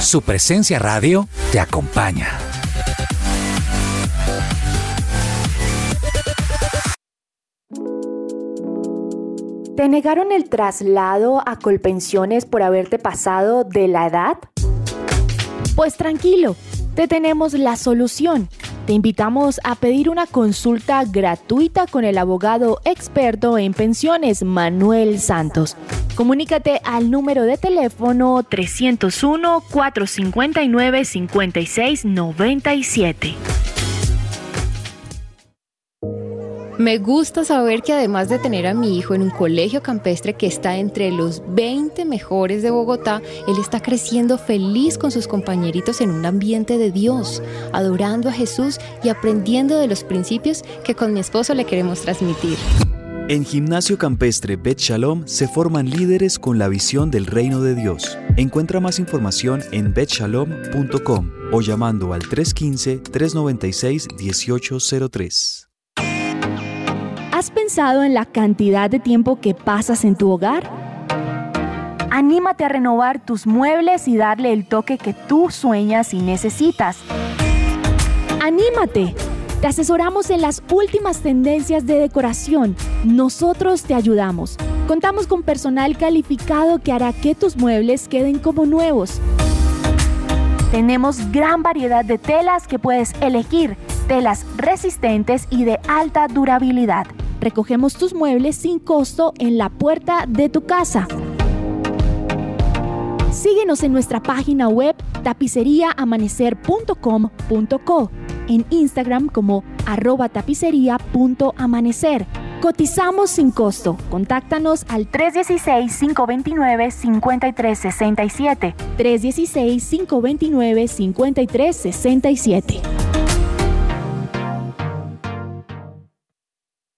Su presencia radio te acompaña. ¿Te negaron el traslado a Colpensiones por haberte pasado de la edad? Pues tranquilo, te tenemos la solución. Te invitamos a pedir una consulta gratuita con el abogado experto en pensiones, Manuel Santos. Comunícate al número de teléfono 301-459-5697. Me gusta saber que además de tener a mi hijo en un colegio campestre que está entre los 20 mejores de Bogotá, él está creciendo feliz con sus compañeritos en un ambiente de Dios, adorando a Jesús y aprendiendo de los principios que con mi esposo le queremos transmitir. En Gimnasio Campestre Bet Shalom se forman líderes con la visión del reino de Dios. Encuentra más información en betshalom.com o llamando al 315-396-1803. ¿Has pensado en la cantidad de tiempo que pasas en tu hogar? Anímate a renovar tus muebles y darle el toque que tú sueñas y necesitas. ¡Anímate! Te asesoramos en las últimas tendencias de decoración. Nosotros te ayudamos. Contamos con personal calificado que hará que tus muebles queden como nuevos. Tenemos gran variedad de telas que puedes elegir, telas resistentes y de alta durabilidad. Recogemos tus muebles sin costo en la puerta de tu casa. Síguenos en nuestra página web tapiceriaamanecer.com.co, en Instagram como arroba tapicería.amanecer. Cotizamos sin costo. Contáctanos al 316-529-5367. 316-529-5367.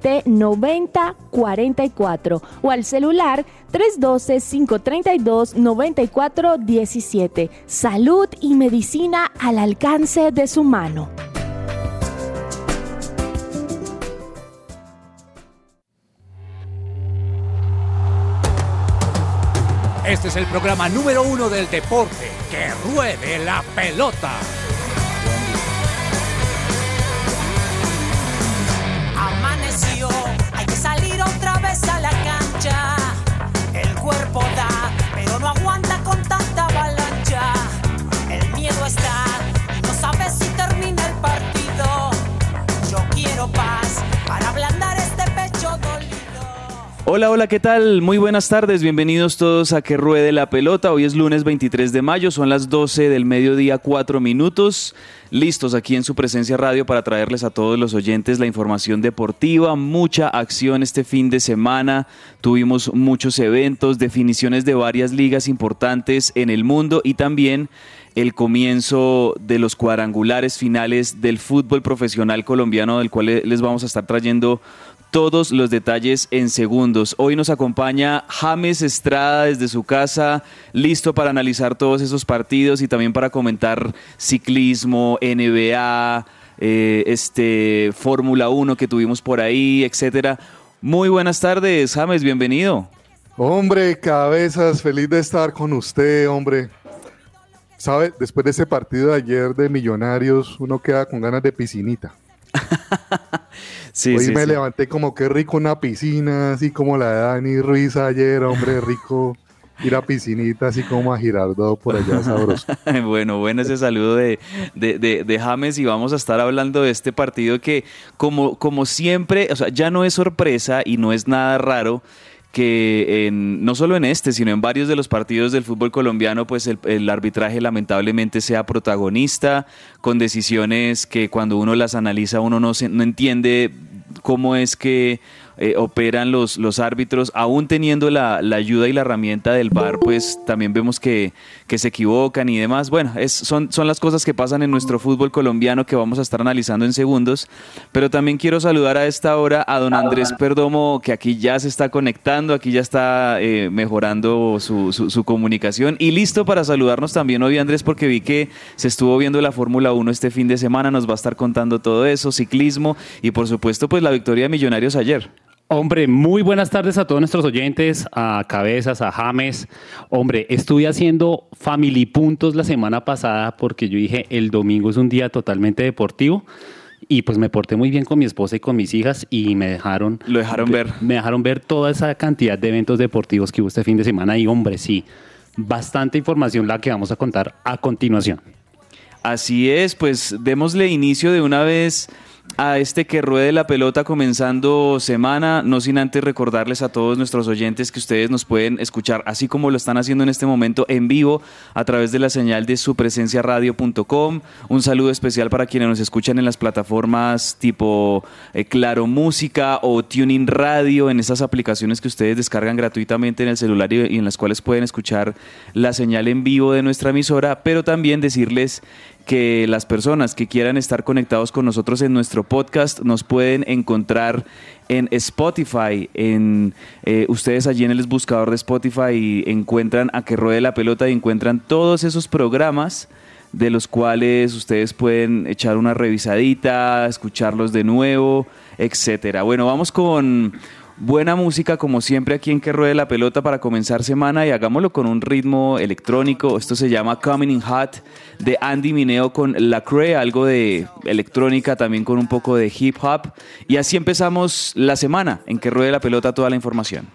601-337-9044 o al celular 312-532-9417. Salud y medicina al alcance de su mano. Este es el programa número uno del deporte. Que ruede la pelota. Salir otra vez a la cancha. El cuerpo da, pero no aguanta con tanta avalancha. El miedo está y no sabes si termina el partido. Yo quiero paz Hola, hola, ¿qué tal? Muy buenas tardes, bienvenidos todos a Que Ruede la Pelota. Hoy es lunes 23 de mayo, son las 12 del mediodía, 4 minutos. Listos aquí en su presencia radio para traerles a todos los oyentes la información deportiva, mucha acción este fin de semana. Tuvimos muchos eventos, definiciones de varias ligas importantes en el mundo y también el comienzo de los cuadrangulares finales del fútbol profesional colombiano, del cual les vamos a estar trayendo todos los detalles en segundos. Hoy nos acompaña James Estrada desde su casa, listo para analizar todos esos partidos y también para comentar ciclismo, NBA, eh, este Fórmula 1 que tuvimos por ahí, etcétera. Muy buenas tardes, James, bienvenido. Hombre, cabezas, feliz de estar con usted, hombre. ¿Sabe? Después de ese partido de ayer de Millonarios, uno queda con ganas de piscinita. Sí, Hoy sí, me sí. levanté como que rico una piscina, así como la de Dani Ruiz ayer, hombre, rico ir a piscinita, así como a Girardot por allá, sabroso. bueno, bueno ese saludo de, de, de- de James y vamos a estar hablando de este partido que como, como siempre, o sea, ya no es sorpresa y no es nada raro que en, no solo en este, sino en varios de los partidos del fútbol colombiano, pues el, el arbitraje lamentablemente sea protagonista, con decisiones que cuando uno las analiza uno no, se- no entiende cómo es que eh, operan los, los árbitros, aún teniendo la, ayuda y la herramienta del VAR, pues también vemos que, que se equivocan y demás. Bueno, es, son, son las cosas que pasan en nuestro fútbol colombiano que vamos a estar analizando en segundos, pero también quiero saludar a esta hora a don Andrés Perdomo, que aquí ya se está conectando, aquí ya está eh, mejorando su, su, comunicación y listo para saludarnos también hoy, Andrés, porque vi que se estuvo viendo la Fórmula 1 este fin de semana, nos va a estar contando todo eso, ciclismo y por supuesto pues la victoria de Millonarios ayer. Hombre, muy buenas tardes a todos nuestros oyentes, a Cabezas, a James. Hombre, estuve haciendo Family Puntos la semana pasada porque yo dije el domingo es un día totalmente deportivo y pues me porté muy bien con mi esposa y con mis hijas y me dejaron... Lo dejaron ver. Me dejaron ver toda esa cantidad de eventos deportivos que hubo este fin de semana y hombre, sí, bastante información la que vamos a contar a continuación. Así es, pues démosle inicio de una vez a este que ruede la pelota comenzando semana, no sin antes recordarles a todos nuestros oyentes que ustedes nos pueden escuchar así como lo están haciendo en este momento en vivo a través de la señal de su presencia radio.com. Un saludo especial para quienes nos escuchan en las plataformas tipo eh, Claro Música o Tuning Radio, en esas aplicaciones que ustedes descargan gratuitamente en el celular y en las cuales pueden escuchar la señal en vivo de nuestra emisora, pero también decirles que las personas que quieran estar conectados con nosotros en nuestro podcast nos pueden encontrar en Spotify, en eh, ustedes allí en el buscador de Spotify y encuentran a que ruede la pelota y encuentran todos esos programas de los cuales ustedes pueden echar una revisadita, escucharlos de nuevo, etcétera. Bueno, vamos con Buena música como siempre aquí en Que Ruede la Pelota para comenzar semana y hagámoslo con un ritmo electrónico. Esto se llama Coming in Hot de Andy Mineo con La Cree, algo de electrónica también con un poco de hip hop. Y así empezamos la semana en Que Ruede la Pelota toda la información.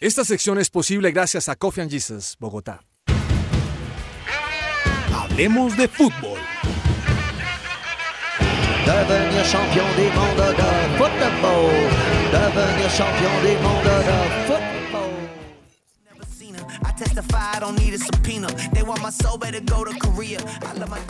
Esta sección es posible gracias a Coffee and Jesus, Bogotá. Hablemos de fútbol. Devenir champion de. Devenir champion de.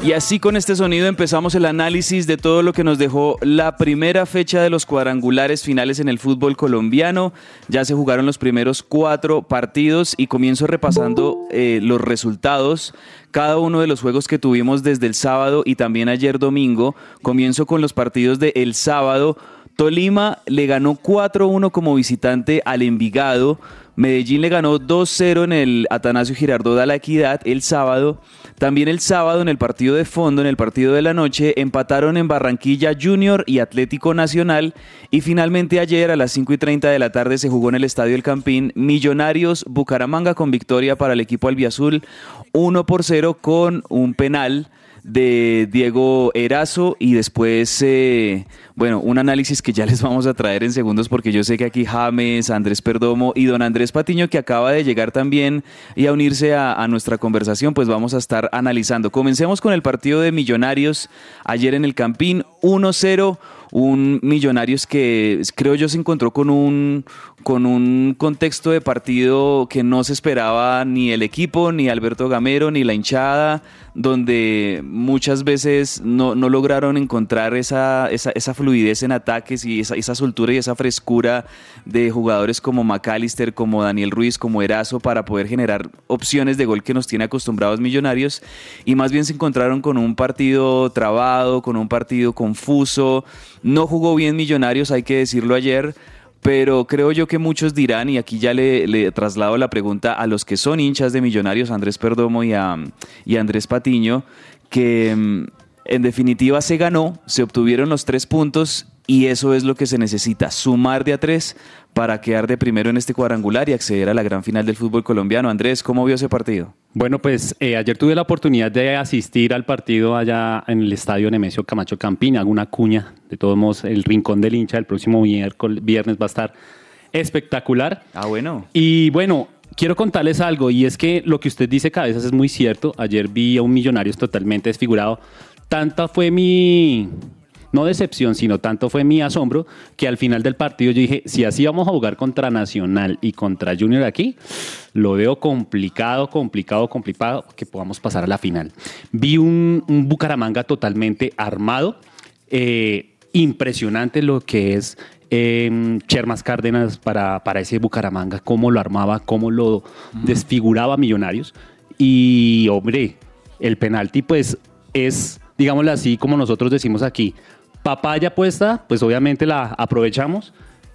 Y así con este sonido empezamos el análisis de todo lo que nos dejó la primera fecha de los cuadrangulares finales en el fútbol colombiano. Ya se jugaron los primeros cuatro partidos y comienzo repasando eh, los resultados. Cada uno de los juegos que tuvimos desde el sábado y también ayer domingo. Comienzo con los partidos de el sábado. Tolima le ganó 4-1 como visitante al Envigado. Medellín le ganó 2-0 en el Atanasio Girardot a la Equidad el sábado. También el sábado en el partido de fondo, en el partido de la noche, empataron en Barranquilla Junior y Atlético Nacional. Y finalmente ayer a las 5 y 30 de la tarde se jugó en el Estadio El Campín Millonarios Bucaramanga con victoria para el equipo albiazul 1 por 0 con un penal de Diego Erazo y después, eh, bueno, un análisis que ya les vamos a traer en segundos porque yo sé que aquí James, Andrés Perdomo y don Andrés Patiño que acaba de llegar también y a unirse a, a nuestra conversación, pues vamos a estar analizando. Comencemos con el partido de Millonarios ayer en el Campín, 1-0 un Millonarios que creo yo se encontró con un, con un contexto de partido que no se esperaba ni el equipo, ni Alberto Gamero, ni la hinchada, donde muchas veces no, lograron encontrar esa, esa, fluidez en ataques y esa, esa, soltura y esa frescura de jugadores como McAllister, como Daniel Ruiz, como Erazo, para poder generar opciones de gol que nos tiene acostumbrados Millonarios, y más bien se encontraron con un partido trabado, con un partido confuso, no jugó bien Millonarios, hay que decirlo ayer, pero creo yo que muchos dirán, y aquí ya le, traslado la pregunta a los que son hinchas de Millonarios, Andrés Perdomo y, a, y Andrés Patiño, que mm, en definitiva se ganó, se obtuvieron los tres puntos y eso es lo que se necesita, sumar de a tres para quedar de primero en este cuadrangular y acceder a la gran final del fútbol colombiano. Andrés, ¿cómo vio ese partido? Bueno, pues eh, ayer tuve la oportunidad de asistir al partido allá en el estadio Nemesio Camacho Campín, hago una cuña, de todos modos, el rincón del hincha el próximo miércoles, viernes va a estar espectacular. Ah, bueno. Y bueno, quiero contarles algo, y es que lo que usted dice, Cabezas, es muy cierto. Ayer vi a un Millonarios totalmente desfigurado. Tanta fue mi, no decepción, sino tanto fue mi asombro que al final del partido yo dije, si así vamos a jugar contra Nacional y contra Junior aquí, lo veo complicado, complicado, complicado que podamos pasar a la final. Vi un, un Bucaramanga totalmente armado, eh, impresionante lo que es eh, Chermas Cárdenas para, para ese Bucaramanga, cómo lo armaba, cómo lo desfiguraba a Millonarios. Y hombre, el penalti pues es, digámoslo así, como nosotros decimos aquí, papaya puesta, pues obviamente la aprovechamos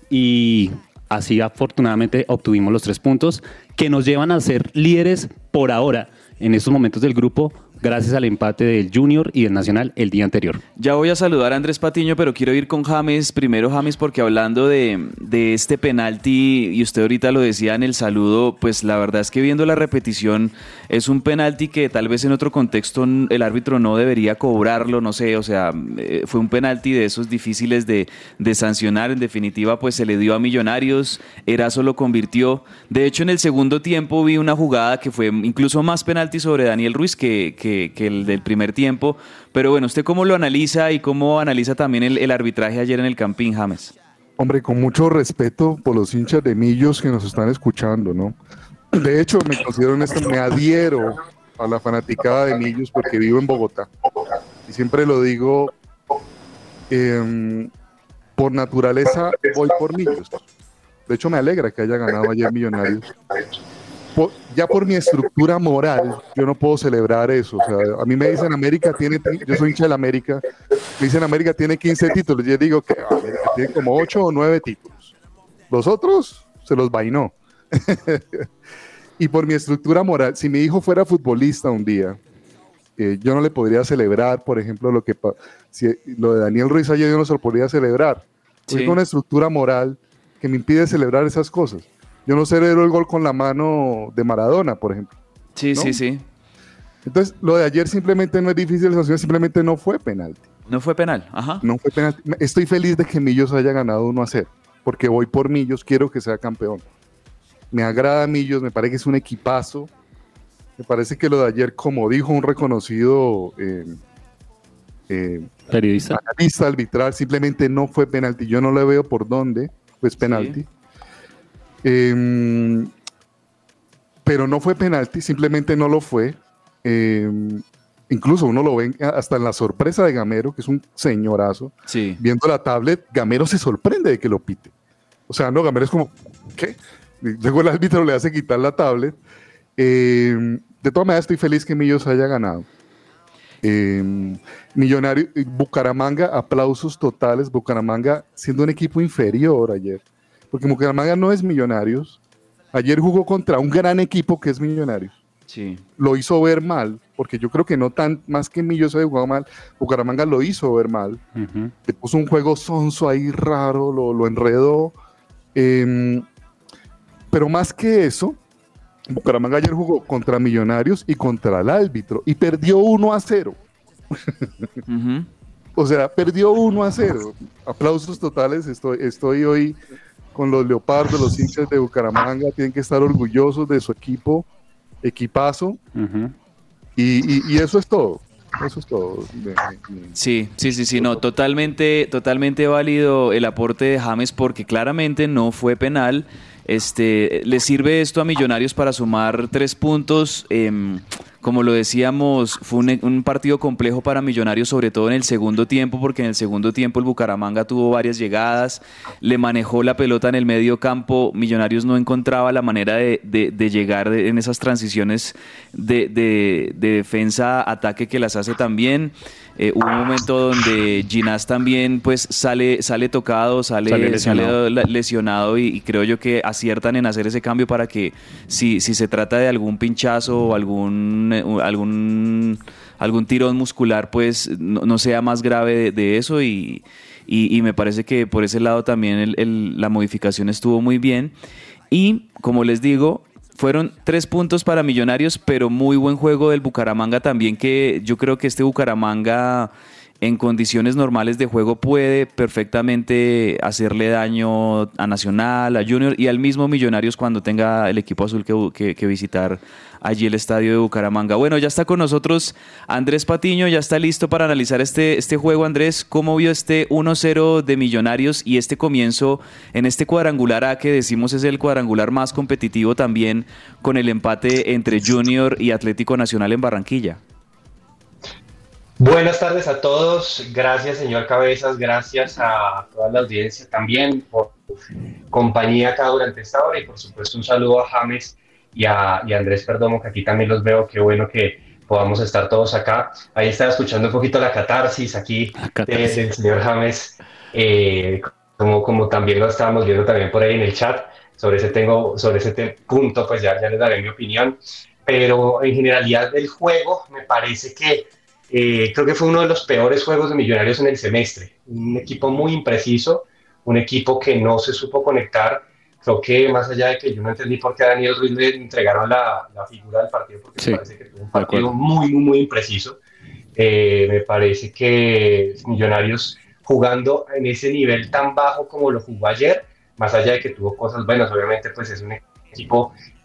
y así afortunadamente obtuvimos los tres puntos que nos llevan a ser líderes por ahora en estos momentos del grupo gracias al empate del Junior y del Nacional el día anterior. Ya voy a saludar a Andrés Patiño, pero quiero ir con James. Primero, James, porque hablando de, de, este penalti, y usted ahorita lo decía en el saludo, pues la verdad es que viendo la repetición, es un penalti que tal vez en otro contexto el árbitro no debería cobrarlo, no sé, o sea, eh, fue un penalti de esos difíciles de, de sancionar. En definitiva, pues se le dio a Millonarios, Erazo lo convirtió. De hecho, en el segundo tiempo vi una jugada que fue incluso más penalti sobre Daniel Ruiz que, que del primer tiempo. Pero bueno, ¿usted cómo lo analiza y cómo analiza también el, arbitraje ayer en el Campín, James? Hombre, con mucho respeto por los hinchas de Millos que nos están escuchando, ¿no? De hecho, me considero esto, me adhiero a la fanaticada de Millos porque vivo en Bogotá. Y siempre lo digo, eh, por naturaleza voy por Millos. De hecho, me alegra que haya ganado ayer Millonarios por, ya por mi estructura moral, yo no puedo celebrar eso. O sea, a mí me dicen América tiene, yo soy hincha de la América, me dicen América tiene 15 títulos. Yo digo que América tiene como 8 o 9 títulos. Los otros se los vainó. y por mi estructura moral, si mi hijo fuera futbolista un día, eh, yo no le podría celebrar, por ejemplo, lo que si, lo de Daniel Ruiz ayer yo no se lo podría celebrar. Sí. Tengo una estructura moral que me impide celebrar esas cosas. Yo no celebro el gol con la mano de Maradona, por ejemplo. Sí, ¿no? sí, sí. Entonces, lo de ayer simplemente no es difícil de sancionar, simplemente no fue penalti. No fue penal, ajá. No fue penalti. Estoy feliz de que Millos haya ganado 1 a 0, porque voy por Millos, quiero que sea campeón. Me agrada Millos, me parece que es un equipazo. Me parece que lo de ayer, como dijo un reconocido eh, eh, periodista. analista arbitral, simplemente no fue penalti. Yo no le veo por dónde, pues penalti. Sí. Eh, pero no fue penalti, simplemente no lo fue. Eh, incluso uno lo ve hasta en la sorpresa de Gamero, que es un señorazo. Sí. Viendo la tablet, Gamero se sorprende de que lo pite. O sea, no, Gamero es como, ¿qué? Luego el árbitro le hace quitar la tablet. Eh, de todas maneras, estoy feliz que Millos haya ganado. Eh, Millonario, Bucaramanga, aplausos totales. Bucaramanga siendo un equipo inferior ayer porque Bucaramanga no es Millonarios. Ayer jugó contra un gran equipo que es Millonarios. Sí. Lo hizo ver mal, porque yo creo que no tan más que Millos se jugado mal, Bucaramanga lo hizo ver mal. Uh -huh. Le puso un juego sonso ahí raro, lo, lo enredó. Eh, pero más que eso, Bucaramanga ayer jugó contra Millonarios y contra el árbitro y perdió 1 a 0. Uh -huh. O sea, perdió 1 a 0. Aplausos totales. Estoy, estoy hoy con los leopardos, los hinchas de Bucaramanga, tienen que estar orgullosos de su equipo, equipazo, uh -huh. y, y, y, eso es todo. Eso es todo. Sí, sí, sí, sí, no, totalmente, totalmente válido el aporte de James porque claramente no fue penal. Este, le sirve esto a Millonarios para sumar tres puntos. Eh, como lo decíamos, fue un, un, partido complejo para Millonarios, sobre todo en el segundo tiempo, porque en el segundo tiempo el Bucaramanga tuvo varias llegadas, le manejó la pelota en el medio campo, Millonarios no encontraba la manera de, de, de llegar en esas transiciones de, de defensa-ataque que las hace también. Eh, hubo un momento donde Ginás también pues sale, sale tocado, sale, sale lesionado, sale lesionado y, y, creo yo que aciertan en hacer ese cambio para que si, si se trata de algún pinchazo o algún, algún, algún tirón muscular pues no, sea más grave de, eso y, y, me parece que por ese lado también la modificación estuvo muy bien. Y como les digo Fueron tres puntos para Millonarios, pero muy buen juego del Bucaramanga también, que yo creo que este Bucaramanga en condiciones normales de juego puede perfectamente hacerle daño a Nacional, a Junior y al mismo Millonarios cuando tenga el equipo azul que, visitar allí el estadio de Bucaramanga. Bueno, ya está con nosotros Andrés Patiño, ya está listo para analizar este, este juego. Andrés, ¿cómo vio este 1-0 de Millonarios y este comienzo en este cuadrangular A que decimos es el cuadrangular más competitivo también con el empate entre Junior y Atlético Nacional en Barranquilla? Buenas tardes a todos, gracias señor Cabezas, gracias a toda la audiencia también por compañía acá durante esta hora. Y por supuesto un saludo a James y a, Andrés Perdomo, que aquí también los veo, qué bueno que podamos estar todos acá. Ahí estaba escuchando un poquito la catarsis aquí del señor James, eh, como, como también lo estábamos viendo también por ahí en el chat, sobre ese, tengo, sobre ese punto pues ya, ya les daré mi opinión, pero en generalidad del juego me parece que eh, creo que fue uno de los peores juegos de Millonarios en el semestre. Un equipo muy impreciso, un equipo que no se supo conectar. Creo que más allá de que yo no entendí por qué a Daniel Ruiz le entregaron la, figura del partido, porque me parece que tuvo un partido muy, muy, muy impreciso. Eh, me parece que Millonarios jugando en ese nivel tan bajo como lo jugó ayer, más allá de que tuvo cosas buenas, obviamente pues es un equipo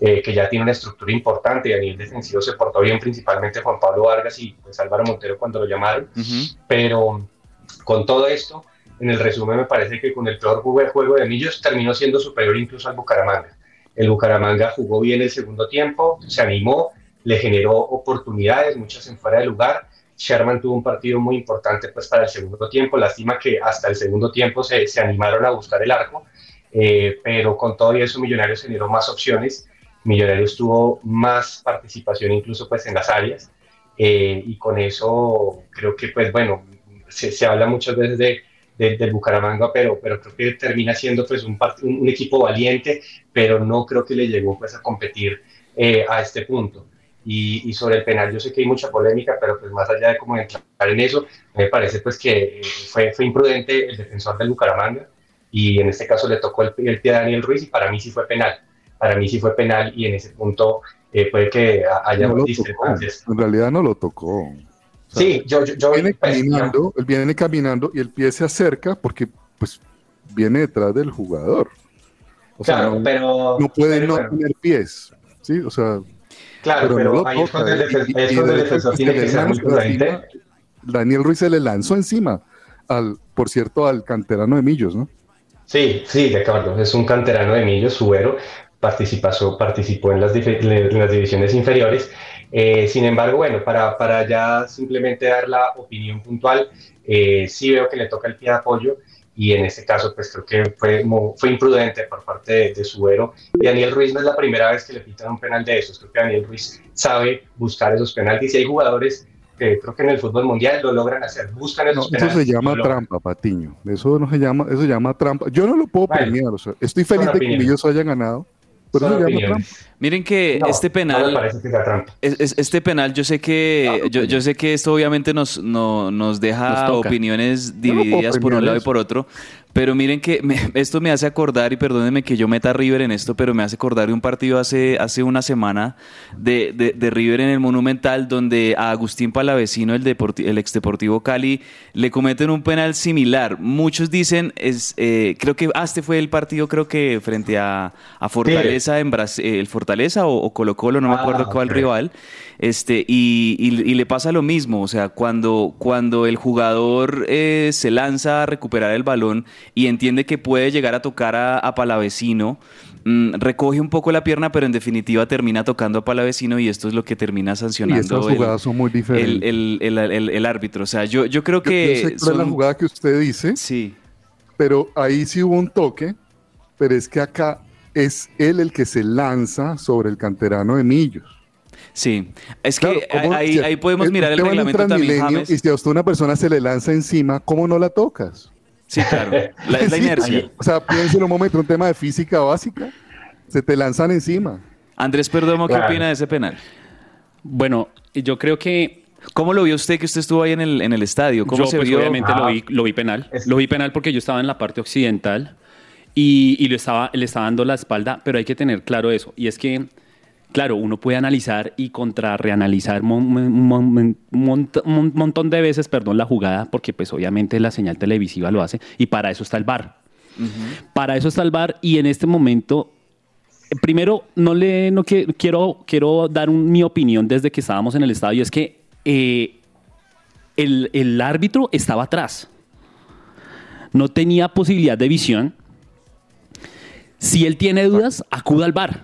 eh, que ya tiene una estructura importante y a nivel defensivo se portó bien, principalmente Juan Pablo Vargas y pues Álvaro Montero cuando lo llamaron. Pero con todo esto, en el resumen me parece que con el peor juego de Millos terminó siendo superior incluso al Bucaramanga. El Bucaramanga jugó bien el segundo tiempo, se animó, le generó oportunidades, muchas en fuera de lugar. Sherman tuvo un partido muy importante pues para el segundo tiempo. Lástima que hasta el segundo tiempo se, se animaron a buscar el arco eh, pero con todo eso Millonarios generó más opciones, Millonarios tuvo más participación incluso pues en las áreas. Eh, y con eso creo que pues bueno, se, se habla muchas veces de, del Bucaramanga, pero, pero creo que termina siendo pues un, un, equipo valiente, pero no creo que le llegó pues a competir eh, a este punto. Y, y, sobre el penal yo sé que hay mucha polémica, pero pues más allá de cómo entrar en eso, me parece pues que fue, fue imprudente el defensor del Bucaramanga, y en este caso le tocó el, pie a Daniel Ruiz y para mí sí fue penal. Para mí sí fue penal y en ese punto eh, puede que haya no discrepancias. En realidad no lo tocó. sí, yo, yo, viene pues, caminando, él viene caminando y el pie se acerca porque pues viene detrás del jugador. O sea, no, pero, no puede no tener pies, ¿sí? O sea, claro, pero, ahí es cuando el, defensor tiene que ser muy prudente. Daniel Ruiz se le lanzó encima, al, por cierto, al canterano de Millos, ¿no? Sí, sí, de acuerdo. Es un canterano de Millos, Subero, participó, participó en las, divisiones inferiores. Eh, sin embargo, bueno, para, para ya simplemente dar la opinión puntual, eh, sí veo que le toca el pie de apoyo y en este caso pues creo que fue, fue imprudente por parte de, de. Y Daniel Ruiz no es la primera vez que le pitan un penal de esos, creo que Daniel Ruiz sabe buscar esos penaltis y hay jugadores creo que en el fútbol mundial lo logran hacer, buscan esos Eso se llama trampa, Patiño. Eso no se llama, eso se llama trampa. Yo no lo puedo premiar, o sea, estoy feliz de que ellos hayan ganado. Pero eso se llama trampa. Miren que este penal, este penal, yo sé que, yo, yo, sé que esto obviamente nos, no, nos deja opiniones divididas por un lado y por otro, pero miren que esto me hace acordar, y perdónenme que yo meta a River en esto, pero me hace acordar de un partido hace, hace una semana de, de, River en el Monumental, donde a Agustín Palavecino, el, el ex Deportivo Cali, le cometen un penal similar. Muchos dicen, es, eh, creo que ah, este fue el partido, creo que frente a, a Fortaleza, en Brasil, el Fortaleza o, Colo Colo, no me acuerdo ah, cuál rival. Este, y, y, le pasa lo mismo, o sea, cuando, cuando el jugador eh, se lanza a recuperar el balón y entiende que puede llegar a tocar a, Palavecino, mm, recoge un poco la pierna, pero en definitiva termina tocando a Palavecino y esto es lo que termina sancionando. Y jugadas son muy diferentes. El, árbitro, o sea, yo, yo creo que... Yo, la jugada que usted dice, sí. pero ahí sí hubo un toque, pero es que acá es él el que se lanza sobre el canterano de Millos. Sí, es que ahí, podemos mirar el reglamento también, Y si a usted una persona se le lanza encima, ¿cómo no la tocas? Sí, claro, la, es la inercia. O sea, piensa en un momento, un tema de física básica, se te lanzan encima. Andrés Perdomo, ¿qué opina de ese penal? Bueno, yo creo que ¿Cómo lo vio usted que usted estuvo ahí en el, en el estadio? ¿Cómo yo, se pues, vio? Obviamente lo, vi, lo vi penal. Lo vi penal porque yo estaba en la parte occidental y, y, le, estaba, le estaba dando la espalda, pero hay que tener claro eso. Y es que claro, uno puede analizar y contrarreanalizar un montón de veces, perdón, la jugada, porque pues obviamente la señal televisiva lo hace y para eso está el VAR. Para eso está el VAR y en este momento primero, no le no quiero, quiero dar mi opinión desde que estábamos en el estadio. Es que eh, el, el, árbitro estaba atrás. No tenía posibilidad de visión. Si él tiene dudas, acuda al bar.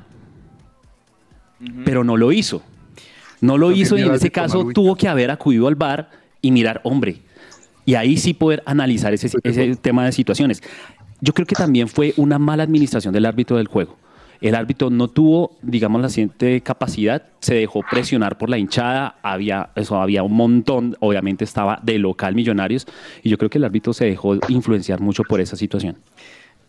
Pero no lo hizo. No lo hizo y en ese caso tuvo que haber acudido al bar y mirar, hombre, y ahí sí poder analizar ese, ese tema de situaciones. Yo creo que también fue una mala administración del árbitro del juego. El árbitro no tuvo, digamos, la siguiente capacidad, se dejó presionar por la hinchada, había, eso había un montón, obviamente estaba de local Millonarios, y yo creo que el árbitro se dejó influenciar mucho por esa situación.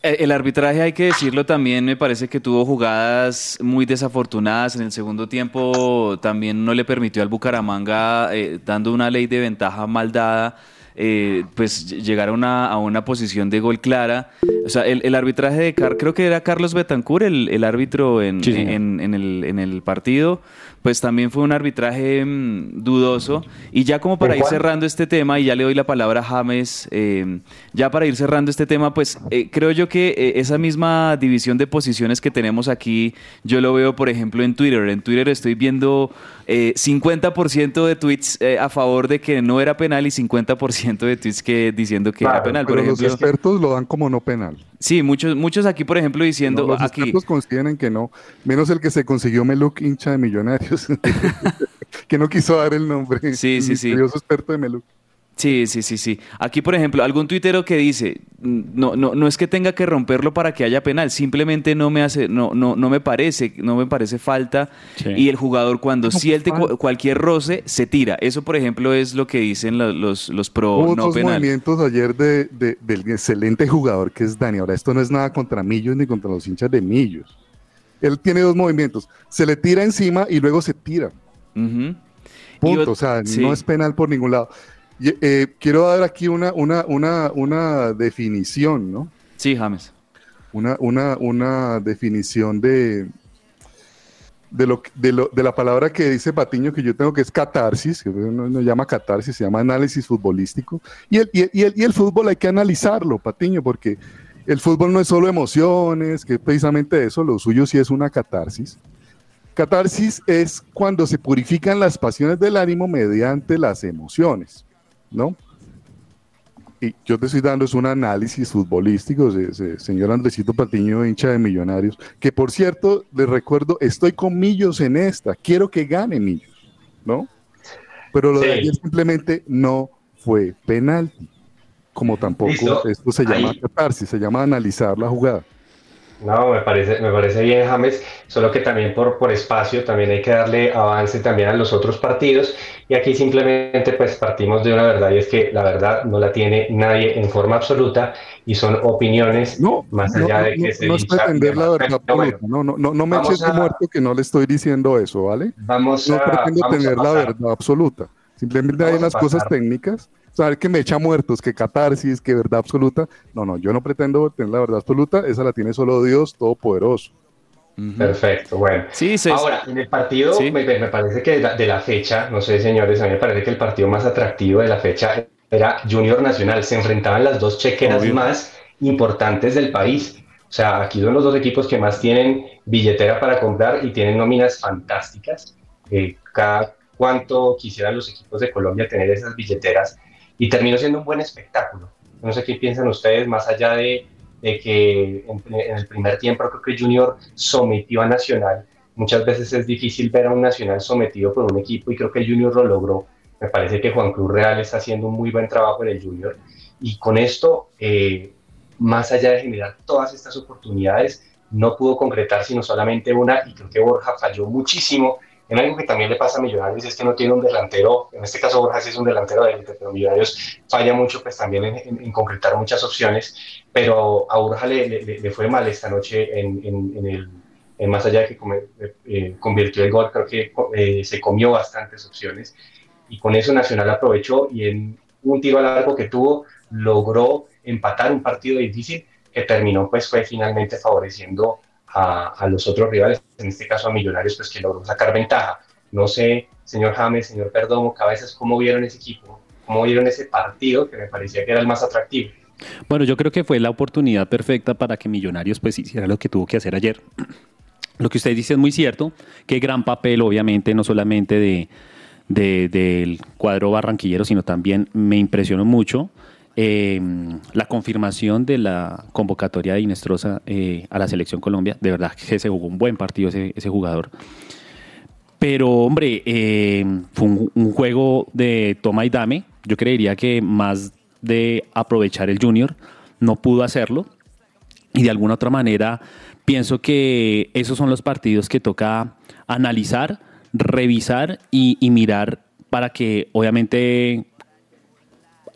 Eh, el arbitraje, hay que decirlo también, me parece que tuvo jugadas muy desafortunadas. En el segundo tiempo también no le permitió al Bucaramanga, eh, dando una ley de ventaja mal dada, eh, pues llegar a una, a una posición de gol clara. O sea, el, arbitraje de Car creo que era Carlos Betancourt, el, árbitro en, en, el, en el partido pues también fue un arbitraje mm, dudoso. Y ya como para ir cerrando este tema, y ya le doy la palabra a James, eh, ya para ir cerrando este tema, pues eh, creo yo que eh, esa misma división de posiciones que tenemos aquí, yo lo veo, por ejemplo, en Twitter. En Twitter estoy viendo 50% de tweets a favor de que no era penal y 50% de tweets que diciendo que era penal. Por ejemplo, los expertos lo dan como no penal. Sí, muchos, muchos aquí, por ejemplo, diciendo. los aquí, expertos consideran que no, menos el que se consiguió Meluk, hincha de Millonarios, que no quiso dar el nombre. Sí, sí, sí. experto de Meluk. Sí, sí, sí, sí. Aquí, por ejemplo, algún tuitero que dice, no, no, no es que tenga que romperlo para que haya penal, simplemente no me hace, no, no, no me parece, no me parece falta. Y el jugador cuando siente cualquier roce, se tira. Eso, por ejemplo, es lo que dicen los, los, pro Hubo no penal. movimientos ayer de, del excelente jugador que es Dani. Ahora, esto no es nada contra Millos ni contra los hinchas de Millos. Él tiene dos movimientos. Se le tira encima y luego se tira. Punto. o sea, no es penal por ningún lado. Eh, quiero dar aquí una, una, una, una definición, ¿no? Sí, James. Una, una, una definición de, de, lo, de, lo, de la palabra que dice Patiño que yo tengo que es catarsis, que no, no llama catarsis, se llama análisis futbolístico. Y el, y, el, y el fútbol hay que analizarlo, Patiño, porque el fútbol no es solo emociones, que precisamente eso, lo suyo sí es una catarsis. Catarsis es cuando se purifican las pasiones del ánimo mediante las emociones. ¿No? Y yo te estoy dando es un análisis futbolístico, señor Andresito Patiño, hincha de Millonarios, que por cierto, les recuerdo, estoy con Millos en esta, quiero que gane Millos, ¿no? Pero lo de ayer simplemente no fue penalti, como tampoco esto se llama catarsis, se llama analizar la jugada. No, me parece, me parece bien, James, solo que también por, por espacio también hay que darle avance también a los otros partidos. Y aquí simplemente pues partimos de una verdad y es que la verdad no la tiene nadie en forma absoluta y son opiniones no, más allá de que se No es pretender la verdad absoluta, no, no, no, no me eches de muerto que no le estoy diciendo eso, ¿vale? Vamos no pretendo tener la verdad absoluta, simplemente hay unas cosas técnicas saber que me echa muertos, que catarsis, que verdad absoluta. No, no, yo no pretendo tener la verdad absoluta, esa la tiene solo Dios Todopoderoso. Perfecto, bueno. Sí, Ahora, en el partido, me, parece que de la, fecha, no sé señores, a mí me parece que el partido más atractivo de la fecha era Junior Nacional. Se enfrentaban las dos chequeras más importantes del país. O sea, aquí son los dos equipos que más tienen billetera para comprar y tienen nóminas fantásticas. Eh, cada cuánto quisieran los equipos de Colombia tener esas billeteras y terminó siendo un buen espectáculo. No sé qué piensan ustedes, más allá de, de que en, el primer tiempo creo que Junior sometió a Nacional. Muchas veces es difícil ver a un Nacional sometido por un equipo y creo que el Junior lo logró. Me parece que Juan Cruz Real está haciendo un muy buen trabajo en el Junior. Y con esto, eh, más allá de generar todas estas oportunidades, no pudo concretar sino solamente una y creo que Borja falló muchísimo en algo que también le pasa a Millonarios es que no tiene un delantero, en este caso Borja sí es un delantero de élite, pero Millonarios falla mucho pues también en, concretar muchas opciones, pero a Borja le, le, fue mal esta noche en, en el, más allá de que eh, convirtió el gol, creo que eh, se comió bastantes opciones y con eso Nacional aprovechó y en un tiro a largo que tuvo logró empatar un partido difícil que terminó pues fue finalmente favoreciendo a, los otros rivales, en este caso a Millonarios, pues que logró sacar ventaja. No sé, señor James, señor Perdomo, Cabezas, ¿cómo vieron ese equipo? ¿Cómo vieron ese partido que me parecía que era el más atractivo? Bueno, yo creo que fue la oportunidad perfecta para que Millonarios pues hiciera lo que tuvo que hacer ayer. Lo que usted dice es muy cierto, que gran papel obviamente no solamente de, del cuadro barranquillero, sino también me impresionó mucho eh, la confirmación de la convocatoria de Inestrosa eh, a la selección Colombia. De verdad que se jugó un buen partido ese, jugador. Pero, hombre, eh, fue un, juego de toma y dame. Yo creería que más de aprovechar el junior no pudo hacerlo. Y de alguna otra manera pienso que esos son los partidos que toca analizar, revisar y mirar para que obviamente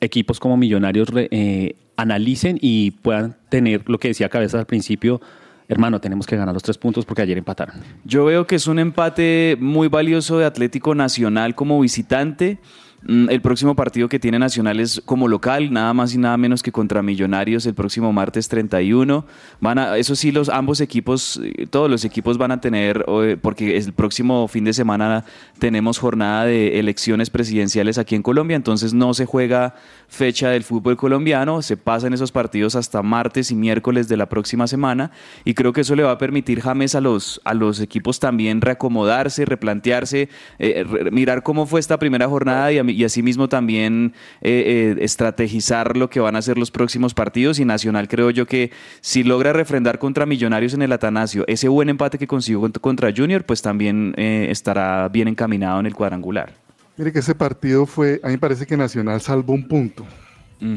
equipos como Millonarios eh, analicen y puedan tener lo que decía Cabezas al principio, hermano, tenemos que ganar los tres puntos porque ayer empataron. Yo veo que es un empate muy valioso de Atlético Nacional como visitante. Mm, el próximo partido que tiene Nacional es como local, nada más y nada menos que contra Millonarios el próximo martes 31. Van a, eso sí, los ambos equipos, eh, todos los equipos van a tener, porque el próximo fin de semana tenemos jornada de elecciones presidenciales aquí en Colombia, entonces no se juega fecha del fútbol colombiano, se pasan esos partidos hasta martes y miércoles de la próxima semana y creo que eso le va a permitir James a los, a los equipos también reacomodarse, replantearse, eh, mirar cómo fue esta primera jornada y, y asimismo también eh, eh, estrategizar lo que van a ser los próximos partidos y Nacional creo yo que si logra refrendar contra Millonarios en el Atanasio ese buen empate que consiguió contra Junior pues también eh, estará bien encaminado en el cuadrangular. Mire que ese partido fue, a mí me parece que Nacional salvó un punto.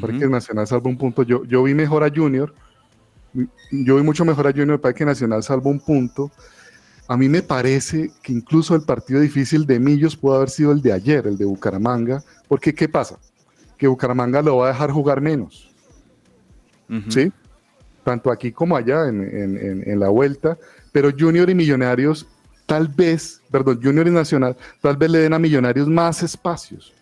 Porque Nacional salvó un punto. Yo, yo vi mejor a Junior. Yo vi mucho mejor a Junior para que Nacional salvó un punto. A mí me parece que incluso el partido difícil de Millos pudo haber sido el de ayer, el de Bucaramanga. Porque, ¿qué pasa? Que Bucaramanga lo va a dejar jugar menos. Uh -huh. ¿Sí? Tanto aquí como allá en, en, en, la vuelta. Pero Junior y Millonarios tal vez, perdón, Junior y Nacional, tal vez le den a Millonarios más espacios,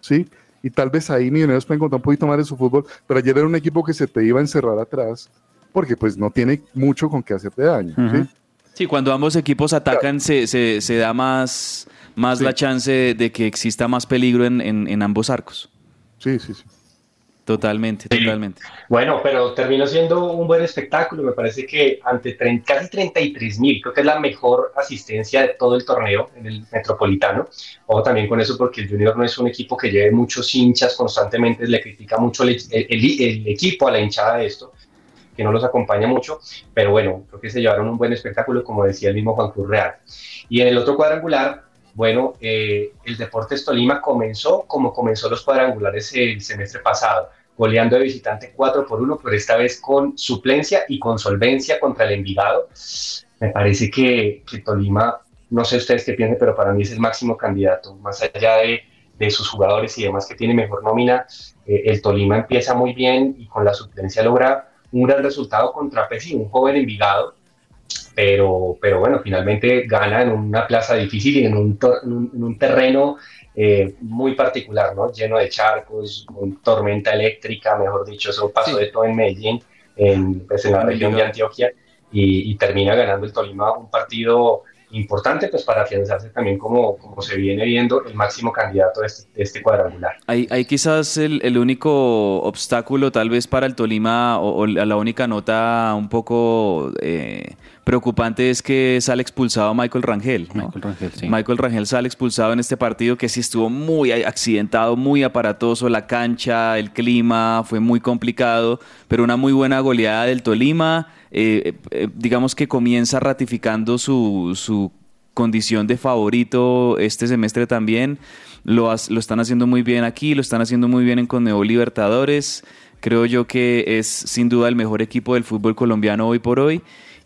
¿sí? Y tal vez ahí Millonarios pueden encontrar un poquito más de su fútbol, pero ayer era un equipo que se te iba a encerrar atrás, porque pues no tiene mucho con qué hacerte daño, uh -huh. ¿sí? Sí, cuando ambos equipos atacan se, se, se da más, más sí. la chance de, de, que exista más peligro en, en, en ambos arcos. Sí, sí, sí. Totalmente, sí. totalmente. Bueno, pero terminó siendo un buen espectáculo. Me parece que ante 30, casi 33 mil, creo que es la mejor asistencia de todo el torneo en el Metropolitano. Ojo también con eso, porque el Junior no es un equipo que lleve muchos hinchas constantemente, le critica mucho el, el, el, el equipo a la hinchada de esto que no los acompaña mucho, pero bueno, creo que se llevaron un buen espectáculo, como decía el mismo Juan Cruz Real. Y en el otro cuadrangular, bueno, eh, el Deportes Tolima comenzó como comenzó los cuadrangulares el semestre pasado, goleando de visitante 4 por 1, pero esta vez con suplencia y con solvencia contra el Envigado. Me parece que, que Tolima, no sé ustedes qué piensan, pero para mí es el máximo candidato, más allá de, de sus jugadores y demás que tiene mejor nómina, eh, el Tolima empieza muy bien y con la suplencia logra un gran resultado contra Pesi, un joven Envigado, pero, pero bueno, finalmente gana en una plaza difícil y en un, en un, en un terreno eh, muy particular, ¿no? Lleno de charcos, tormenta eléctrica, mejor dicho, eso pasó sí. de todo en Medellín, en, pues en la región de Antioquia, y, y, termina ganando el Tolima un partido importante pues para afianzarse también como, como se viene viendo el máximo candidato de este, de este cuadrangular. Hay, hay quizás el, el, único obstáculo tal vez para el Tolima o, o la única nota un poco eh, preocupante es que sale expulsado Michael Rangel. ¿no? Michael Rangel, sí. Michael Rangel sale expulsado en este partido que sí estuvo muy accidentado, muy aparatoso, la cancha, el clima, fue muy complicado, pero una muy buena goleada del Tolima. Eh, eh, digamos que comienza ratificando su, su, condición de favorito este semestre también. Lo, lo, están haciendo muy bien aquí, lo están haciendo muy bien en Conmebol Libertadores. Creo yo que es sin duda el mejor equipo del fútbol colombiano hoy por hoy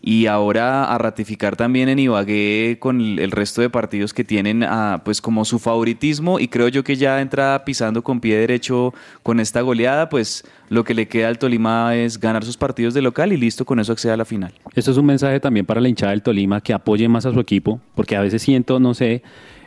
y ahora a ratificar también en Ibagué con el resto de partidos que tienen a, pues como su favoritismo y creo yo que ya entra pisando con pie derecho con esta goleada, pues lo que le queda al Tolima es ganar sus partidos de local y listo, con eso accede a la final. Esto es un mensaje también para la hinchada del Tolima que apoye más a su equipo, porque a veces siento, no sé,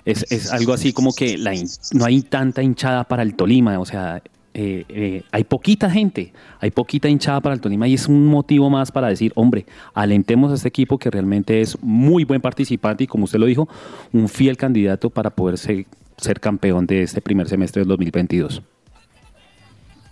es, es algo así como que la, no hay tanta hinchada para el Tolima, o sea, eh, eh, hay poquita gente, hay poquita hinchada para el Tolima y es un motivo más para decir, hombre, alentemos a este equipo que realmente es muy buen participante y como usted lo dijo, un fiel candidato para poder ser, ser campeón de este primer semestre del 2022.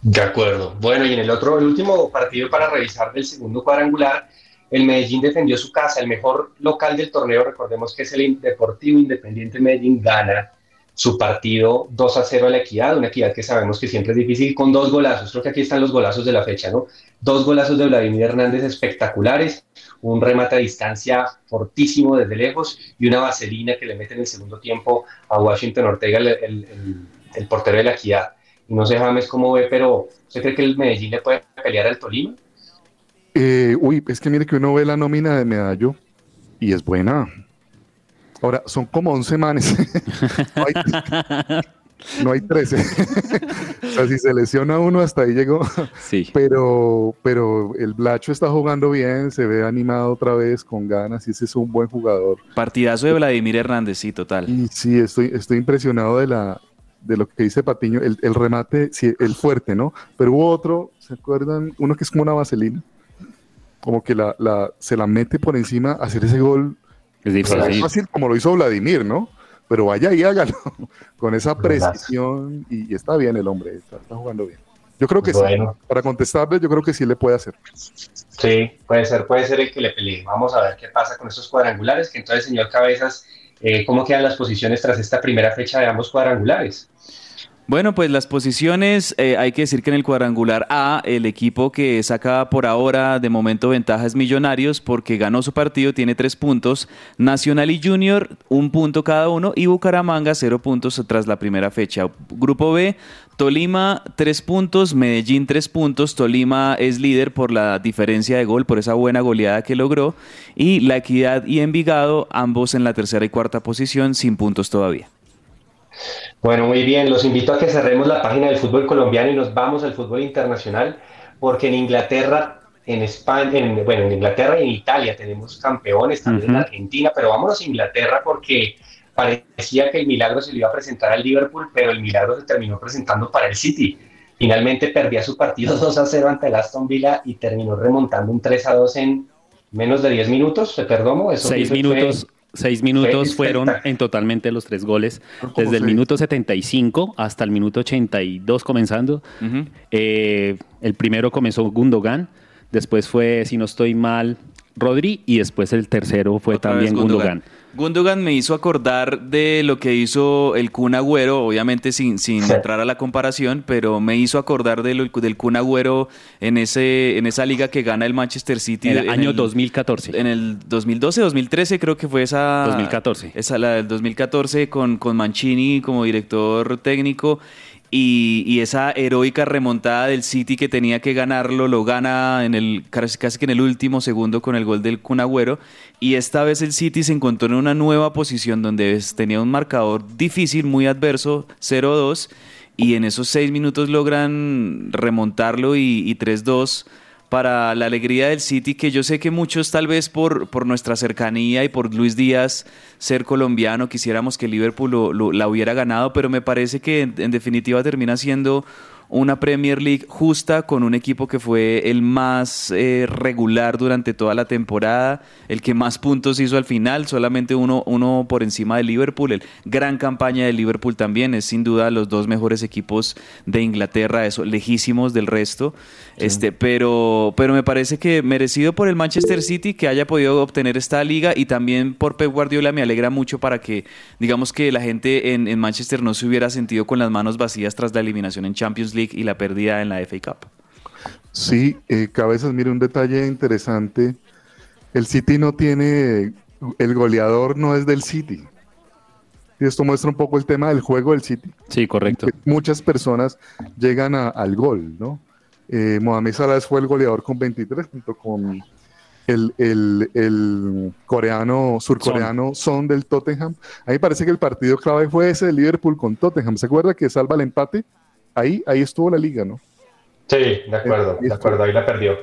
De acuerdo. Bueno, y en el otro, el último partido para revisar del segundo cuadrangular, el Medellín defendió su casa, el mejor local del torneo, recordemos que es el Deportivo Independiente Medellín, gana su partido 2 a 0 a la equidad, una equidad que sabemos que siempre es difícil, con dos golazos, creo que aquí están los golazos de la fecha, ¿no? Dos golazos de Vladimir Hernández espectaculares, un remate a distancia fortísimo desde lejos y una vaselina que le mete en el segundo tiempo a Washington Ortega, el, el portero de la equidad. No sé, James, cómo ve, pero ¿usted cree que el Medellín le puede pelear al Tolima? Eh, uy, es que mire que uno ve la nómina de Medallo y es buena. Ahora, son como 11 manes. no, hay, 13. o sea, si se lesiona uno, hasta ahí llegó. Sí. Pero, pero el Blacho está jugando bien, se ve animado otra vez, con ganas, y ese es un buen jugador. Partidazo de Vladimir Hernández, sí, total. Y sí, estoy, estoy impresionado de la, de lo que dice Patiño, el, el remate, sí, el fuerte, ¿no? Pero hubo otro, ¿se acuerdan? Uno que es como una vaselina, como que la, la se la mete por encima, hacer ese gol. Es difícil. fácil como lo hizo Vladimir, ¿no? Pero vaya y hágalo con esa precisión y, está bien el hombre, está, jugando bien. Yo creo que sí, para contestarle, yo creo que sí le puede hacer. Sí, puede ser, puede ser el que le pelee. Vamos a ver qué pasa con esos cuadrangulares, que entonces, señor Cabezas, eh, ¿cómo quedan las posiciones tras esta primera fecha de ambos cuadrangulares? Bueno, pues las posiciones, eh, hay que decir que en el cuadrangular A, el equipo que saca por ahora de momento ventajas Millonarios porque ganó su partido, tiene tres puntos, Nacional y Junior, un punto cada uno, y Bucaramanga, cero puntos tras la primera fecha. Grupo B, Tolima, tres puntos, Medellín, tres puntos, Tolima es líder por la diferencia de gol, por esa buena goleada que logró, y La Equidad y Envigado, ambos en la tercera y cuarta posición, sin puntos todavía. Bueno, muy bien, los invito a que cerremos la página del fútbol colombiano y nos vamos al fútbol internacional, porque en Inglaterra, en España, en, bueno, en Inglaterra y en Italia tenemos campeones, también en Argentina, pero vámonos a Inglaterra porque parecía que el milagro se le iba a presentar al Liverpool, pero el milagro se terminó presentando para el City. Finalmente perdía su partido 2 a 0 ante el Aston Villa y terminó remontando un 3 a 2 en menos de 10 minutos, se perdomo. Eso Seis minutos, Seis minutos fueron en totalmente los tres goles, desde el minuto 75 hasta el minuto 82 comenzando. Eh, el primero comenzó Gundogan, después fue, si no estoy mal, Rodri y después el tercero fue también Gundogan. Gundogan me hizo acordar de lo que hizo el Kun Agüero, obviamente sin, sin entrar a la comparación, pero me hizo acordar de lo, del Kun Agüero en, ese, en esa liga que gana el Manchester City. En el año 2014. En el 2012, 2013 creo que fue esa... 2014. Esa, la del 2014 con, con Mancini como director técnico y, esa heroica remontada del City que tenía que ganarlo, lo gana en el casi que en el último segundo con el gol del Kun Y esta vez el City se encontró en una nueva posición donde tenía un marcador difícil, muy adverso, 0-2. Y en esos seis minutos logran remontarlo y, y 3-2 para la alegría del City, que yo sé que muchos tal vez por, por nuestra cercanía y por Luis Díaz ser colombiano quisiéramos que Liverpool la hubiera ganado, pero me parece que en definitiva termina siendo una Premier League justa con un equipo que fue el más eh, regular durante toda la temporada, el que más puntos hizo al final, solamente uno, uno por encima de Liverpool. El gran campaña de Liverpool también es sin duda los dos mejores equipos de Inglaterra, eso, lejísimos del resto. Este, pero, pero me parece que merecido por el Manchester City que haya podido obtener esta liga y también por Pep Guardiola me alegra mucho para que digamos que la gente en, en Manchester no se hubiera sentido con las manos vacías tras la eliminación en Champions League y la pérdida en la FA Cup. Sí, eh, Cabezas, mire un detalle interesante. El City no tiene, el goleador no es del City. Y esto muestra un poco el tema del juego del City. Sí, correcto. Muchas personas llegan al gol, ¿no? Eh, Mohamed Salah fue el goleador con 23, junto con el, el, coreano, surcoreano Son. del Tottenham. A mí parece que el partido clave fue ese de Liverpool con Tottenham. ¿Se acuerda que salva el empate? Ahí, ahí estuvo la liga, ¿no? Sí, de acuerdo, de acuerdo, ahí la perdió.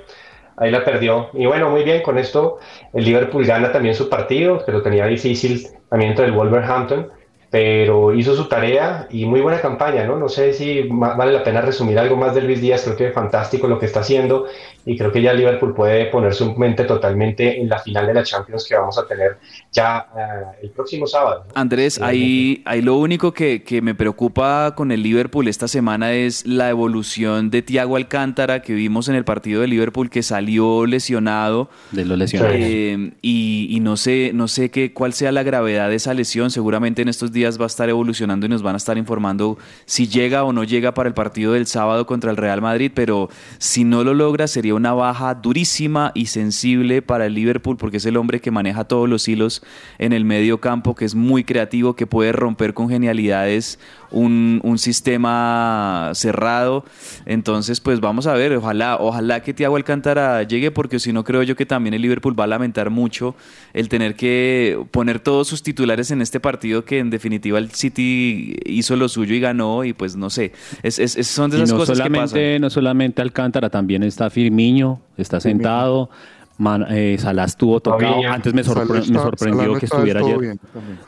Ahí la perdió. Y bueno, muy bien, con esto el Liverpool gana también su partido, que lo tenía difícil también entre el Wolverhampton, pero hizo su tarea y muy buena campaña, ¿no? No sé si vale la pena resumir algo más de Luis Díaz, creo que es fantástico lo que está haciendo y creo que ya Liverpool puede poner su mente totalmente en la final de la Champions que vamos a tener ya eh, el próximo sábado. Andrés, ahí, ahí lo único que, que, me preocupa con el Liverpool esta semana es la evolución de Thiago Alcántara que vimos en el partido de Liverpool que salió lesionado. De lo lesionado. Eh, y, y, no sé, no sé qué, cuál sea la gravedad de esa lesión, seguramente en estos días va a estar evolucionando y nos van a estar informando si llega o no llega para el partido del sábado contra el Real Madrid, pero si no lo logra sería una baja durísima y sensible para el Liverpool porque es el hombre que maneja todos los hilos en el medio campo, que es muy creativo, que puede romper con genialidades un, un, sistema cerrado. Entonces, pues vamos a ver, ojalá, ojalá que Thiago Alcántara llegue, porque si no creo yo que también el Liverpool va a lamentar mucho el tener que poner todos sus titulares en este partido que en definitiva el City hizo lo suyo y ganó, y pues no sé, es, es, son de esas no cosas solamente, que pasan. No solamente Alcántara, también está Firmiño, está sentado. Man, eh, Salah estuvo tocado. Antes me, sorpre- está- me sorprendió no que estuviera ayer. bien.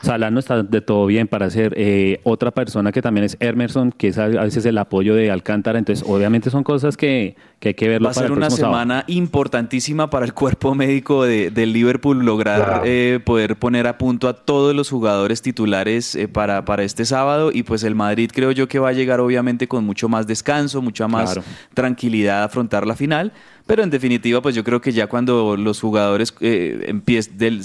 Salah no está de todo bien para ser eh, otra persona que también es Emerson, que es a veces el apoyo de Alcántara. Entonces, obviamente son cosas que, que hay que verlo Va a para ser el una sábado. semana importantísima para el cuerpo médico de, del Liverpool lograr Claro. eh, poder poner a punto a todos los jugadores titulares eh, para, para este sábado y pues el Madrid creo yo que va a llegar obviamente con mucho más descanso, mucha más Claro. tranquilidad a afrontar la final. Pero en definitiva, pues yo creo que ya cuando los jugadores eh,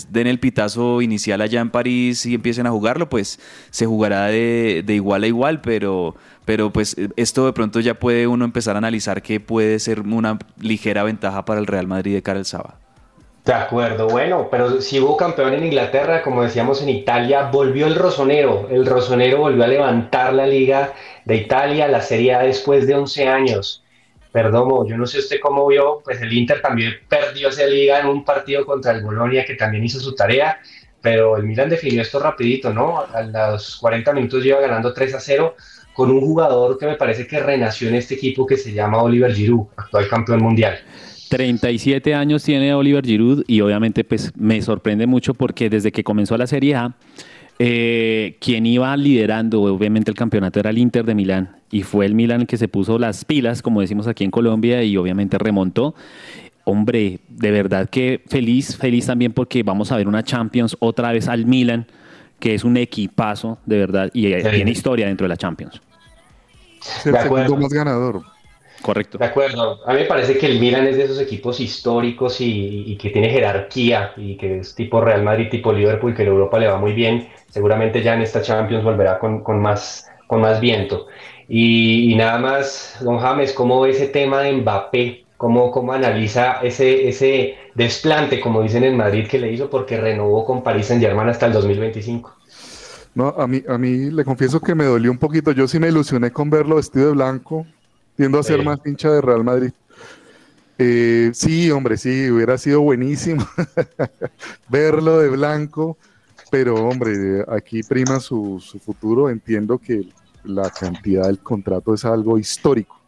den el pitazo inicial allá en París y empiecen a jugarlo, pues se jugará de, de igual a igual, pero, pero pues eh, esto de pronto ya puede uno empezar a analizar que puede ser una ligera ventaja para el Real Madrid de cara al sábado. De acuerdo, bueno, pero si hubo campeón en Inglaterra, como decíamos en Italia, volvió el Rosonero. El Rosonero volvió a levantar la Liga de Italia, la Serie A después de 11 años. Perdomo, yo no sé usted cómo vio, pues el Inter también perdió esa liga en un partido contra el Bolonia que también hizo su tarea, pero el Milan definió esto rapidito, ¿no? A los 40 minutos lleva ganando 3 a 0 con un jugador que me parece que renació en este equipo que se llama Oliver Giroud, actual campeón mundial. 37 años tiene Oliver Giroud y obviamente pues me sorprende mucho porque desde que comenzó la Serie A, eh, quien iba liderando obviamente el campeonato era el Inter de Milán y fue el Milán el que se puso las pilas, como decimos aquí en Colombia, y obviamente remontó. Hombre, de verdad que feliz, feliz también porque vamos a ver una Champions otra vez al Milan, que es un equipazo, de verdad, y eh, Sí. tiene historia dentro de la Champions. Es el segundo más ganador. Correcto. De acuerdo, a mí me parece que el Milan es de esos equipos históricos y, y que tiene jerarquía y que es tipo Real Madrid, tipo Liverpool, que en Europa le va muy bien. Seguramente ya en esta Champions volverá con, con más, con más viento. Y, y nada más, don James, ¿cómo ve ese tema de Mbappé? ¿Cómo, cómo analiza ese, ese desplante, como dicen en Madrid, que le hizo porque renovó con Paris Saint-Germain hasta el 2025? No, a mí, a mí le confieso que me dolió un poquito. Yo sí me ilusioné con verlo vestido de blanco. Tiendo a ser Sí. más hincha de Real Madrid. Eh, sí, hombre, sí, hubiera sido buenísimo verlo de blanco. Pero, hombre, aquí prima su, su futuro. Entiendo que la cantidad del contrato es algo histórico.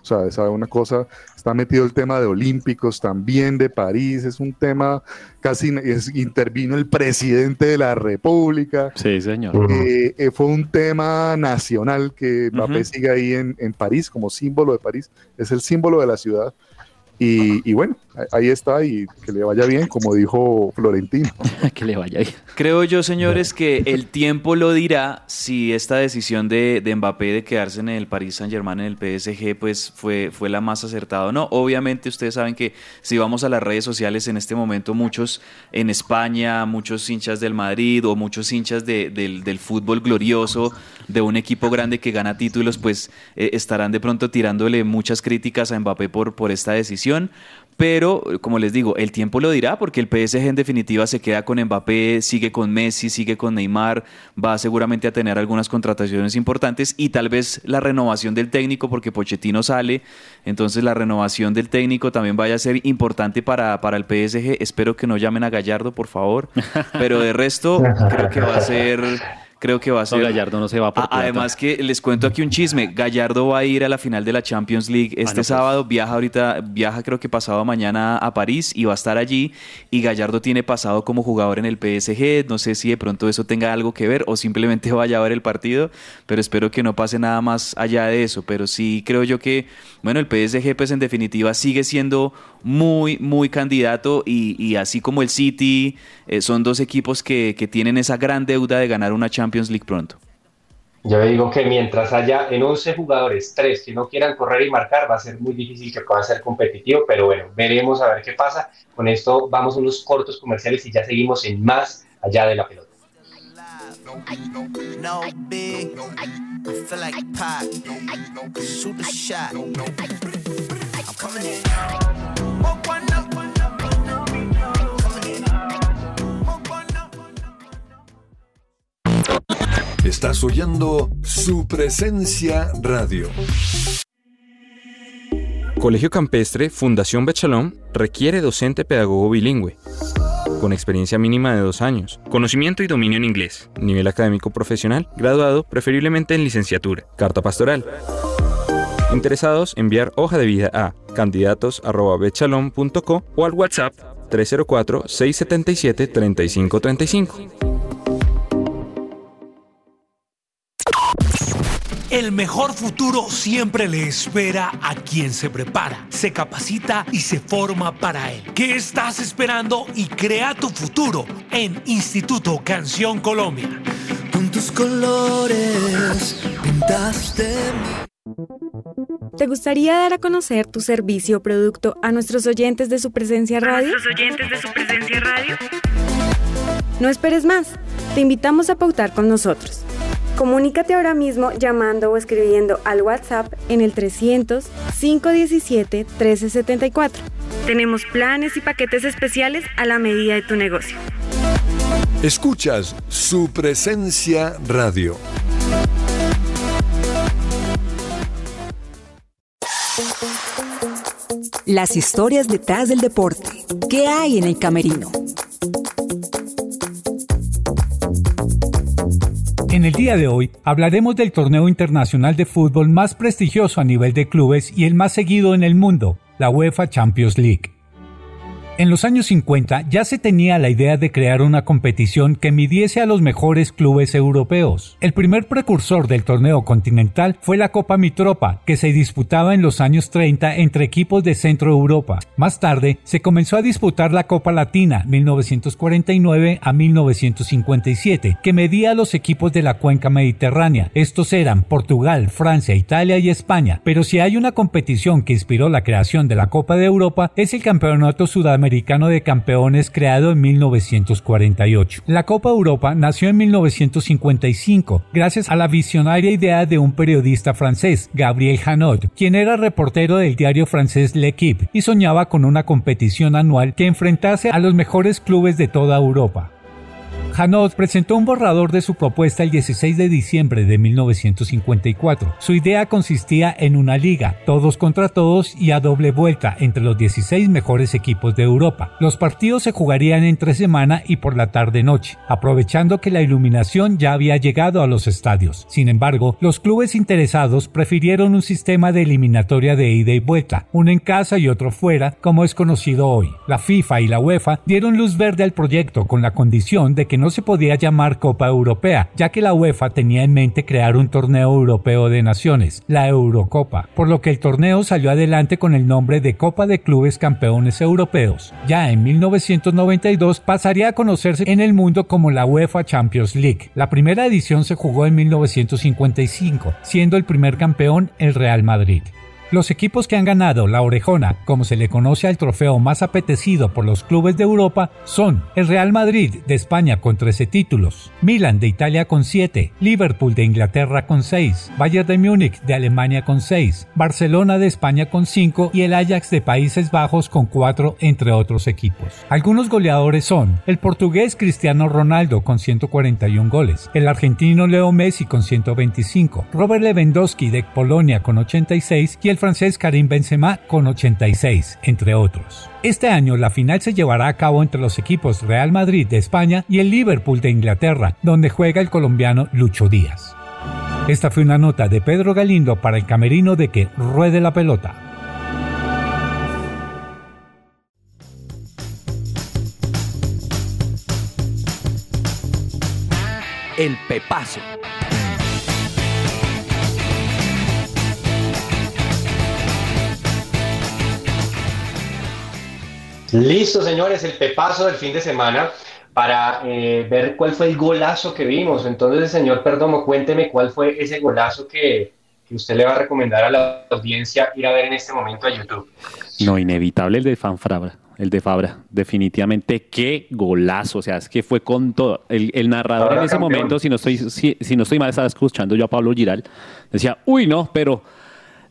O sea, es una cosa, está metido el tema de Olímpicos, también de París, es un tema, casi es- intervino el presidente de la República. Sí, señor. Eh, eh, fue un tema nacional que Mbappé Ujú. sigue ahí en, en París como símbolo de París, es el símbolo de la ciudad. Y, y bueno, ahí está y que le vaya bien, como dijo Florentino. que le vaya bien. Creo yo, señores, que el tiempo lo dirá si esta decisión de, de Mbappé de quedarse en el Paris Saint Germain, en el PSG, pues fue, fue la más acertada o no. Obviamente ustedes saben que si vamos a las redes sociales en este momento, muchos en España, muchos hinchas del Madrid o muchos hinchas de- del, del fútbol glorioso de un equipo grande que gana títulos, pues eh, estarán de pronto tirándole muchas críticas a Mbappé por, por esta decisión. Pero, como les digo, el tiempo lo dirá porque el PSG en definitiva se queda con Mbappé, sigue con Messi, sigue con Neymar, va seguramente a tener algunas contrataciones importantes y tal vez la renovación del técnico porque Pochettino sale, entonces la renovación del técnico también vaya a ser importante para, para el PSG. Espero que no llamen a Gallardo, por favor, pero de resto creo que va a ser creo que va a ser. Gallardo no se va por A- Además que les cuento aquí un chisme, Gallardo va a ir a la final de la Champions League este pues. sábado, viaja ahorita, viaja creo que pasado mañana a París y va a estar allí y Gallardo tiene pasado como jugador en el PSG, no sé si de pronto eso tenga algo que ver o simplemente vaya a ver el partido, pero espero que no pase nada más allá de eso, pero sí creo yo que, bueno, el PSG pues en definitiva sigue siendo muy, muy candidato y, y así como el City, eh, son dos equipos que, que tienen esa gran deuda de ganar una Champions League pronto. Yo digo que mientras haya en 11 jugadores, 3 que no quieran correr y marcar, va a ser muy difícil que pueda ser competitivo, pero bueno, veremos a ver qué pasa. Con esto vamos a unos cortos comerciales y ya seguimos en más allá de la pelota. No Estás oyendo su presencia radio. Colegio Campestre Fundación Bechalón requiere docente pedagogo bilingüe, con experiencia mínima de dos años, conocimiento y dominio en inglés, nivel académico profesional, graduado preferiblemente en licenciatura, carta pastoral. Interesados, enviar hoja de vida a candidatos.bechalón.co o al WhatsApp 304-677-3535. El mejor futuro siempre le espera a quien se prepara, se capacita y se forma para él. ¿Qué estás esperando y crea tu futuro en Instituto Canción Colombia? Con tus colores pintaste ¿Te gustaría dar a conocer tu servicio o producto a nuestros oyentes de su presencia radio? nuestros oyentes de su presencia radio? No esperes más. Te invitamos a pautar con nosotros. Comunícate ahora mismo llamando o escribiendo al WhatsApp en el 300 517 1374. Tenemos planes y paquetes especiales a la medida de tu negocio. Escuchas su presencia radio. Las historias detrás del deporte. ¿Qué hay en el camerino? En el día de hoy hablaremos del torneo internacional de fútbol más prestigioso a nivel de clubes y el más seguido en el mundo, la UEFA Champions League. En los años 50 ya se tenía la idea de crear una competición que midiese a los mejores clubes europeos. El primer precursor del torneo continental fue la Copa Mitropa, que se disputaba en los años 30 entre equipos de Centro Europa. Más tarde se comenzó a disputar la Copa Latina 1949 a 1957, que medía a los equipos de la cuenca mediterránea. Estos eran Portugal, Francia, Italia y España. Pero si hay una competición que inspiró la creación de la Copa de Europa, es el Campeonato Sudamericano de Campeones creado en 1948. La Copa Europa nació en 1955 gracias a la visionaria idea de un periodista francés, Gabriel Hanot, quien era reportero del diario francés L'Equipe y soñaba con una competición anual que enfrentase a los mejores clubes de toda Europa. Hanot presentó un borrador de su propuesta el 16 de diciembre de 1954. Su idea consistía en una liga, todos contra todos y a doble vuelta entre los 16 mejores equipos de Europa. Los partidos se jugarían entre semana y por la tarde-noche, aprovechando que la iluminación ya había llegado a los estadios. Sin embargo, los clubes interesados prefirieron un sistema de eliminatoria de ida y vuelta, uno en casa y otro fuera, como es conocido hoy. La FIFA y la UEFA dieron luz verde al proyecto con la condición de que no se podía llamar Copa Europea, ya que la UEFA tenía en mente crear un torneo europeo de naciones, la Eurocopa, por lo que el torneo salió adelante con el nombre de Copa de Clubes Campeones Europeos. Ya en 1992 pasaría a conocerse en el mundo como la UEFA Champions League. La primera edición se jugó en 1955, siendo el primer campeón el Real Madrid. Los equipos que han ganado la Orejona, como se le conoce al trofeo más apetecido por los clubes de Europa, son el Real Madrid de España con 13 títulos, Milan de Italia con 7, Liverpool de Inglaterra con 6, Bayern de Múnich de Alemania con 6, Barcelona de España con 5 y el Ajax de Países Bajos con 4, entre otros equipos. Algunos goleadores son el portugués Cristiano Ronaldo con 141 goles, el argentino Leo Messi con 125, Robert Lewandowski de Polonia con 86 y el francés Karim Benzema con 86, entre otros. Este año la final se llevará a cabo entre los equipos Real Madrid de España y el Liverpool de Inglaterra, donde juega el colombiano Lucho Díaz. Esta fue una nota de Pedro Galindo para el camerino de que ruede la pelota. El Pepazo. Listo, señores, el pepazo del fin de semana para eh, ver cuál fue el golazo que vimos. Entonces, señor Perdomo, cuénteme cuál fue ese golazo que, que usted le va a recomendar a la audiencia ir a ver en este momento a YouTube. No, inevitable el de Fanfrabra. El de Fabra, definitivamente qué golazo, o sea, es que fue con todo. El, el narrador Ahora en ese campeón. momento, si no estoy, si, si no estoy mal, estaba escuchando yo a Pablo Giral, decía, uy, no, pero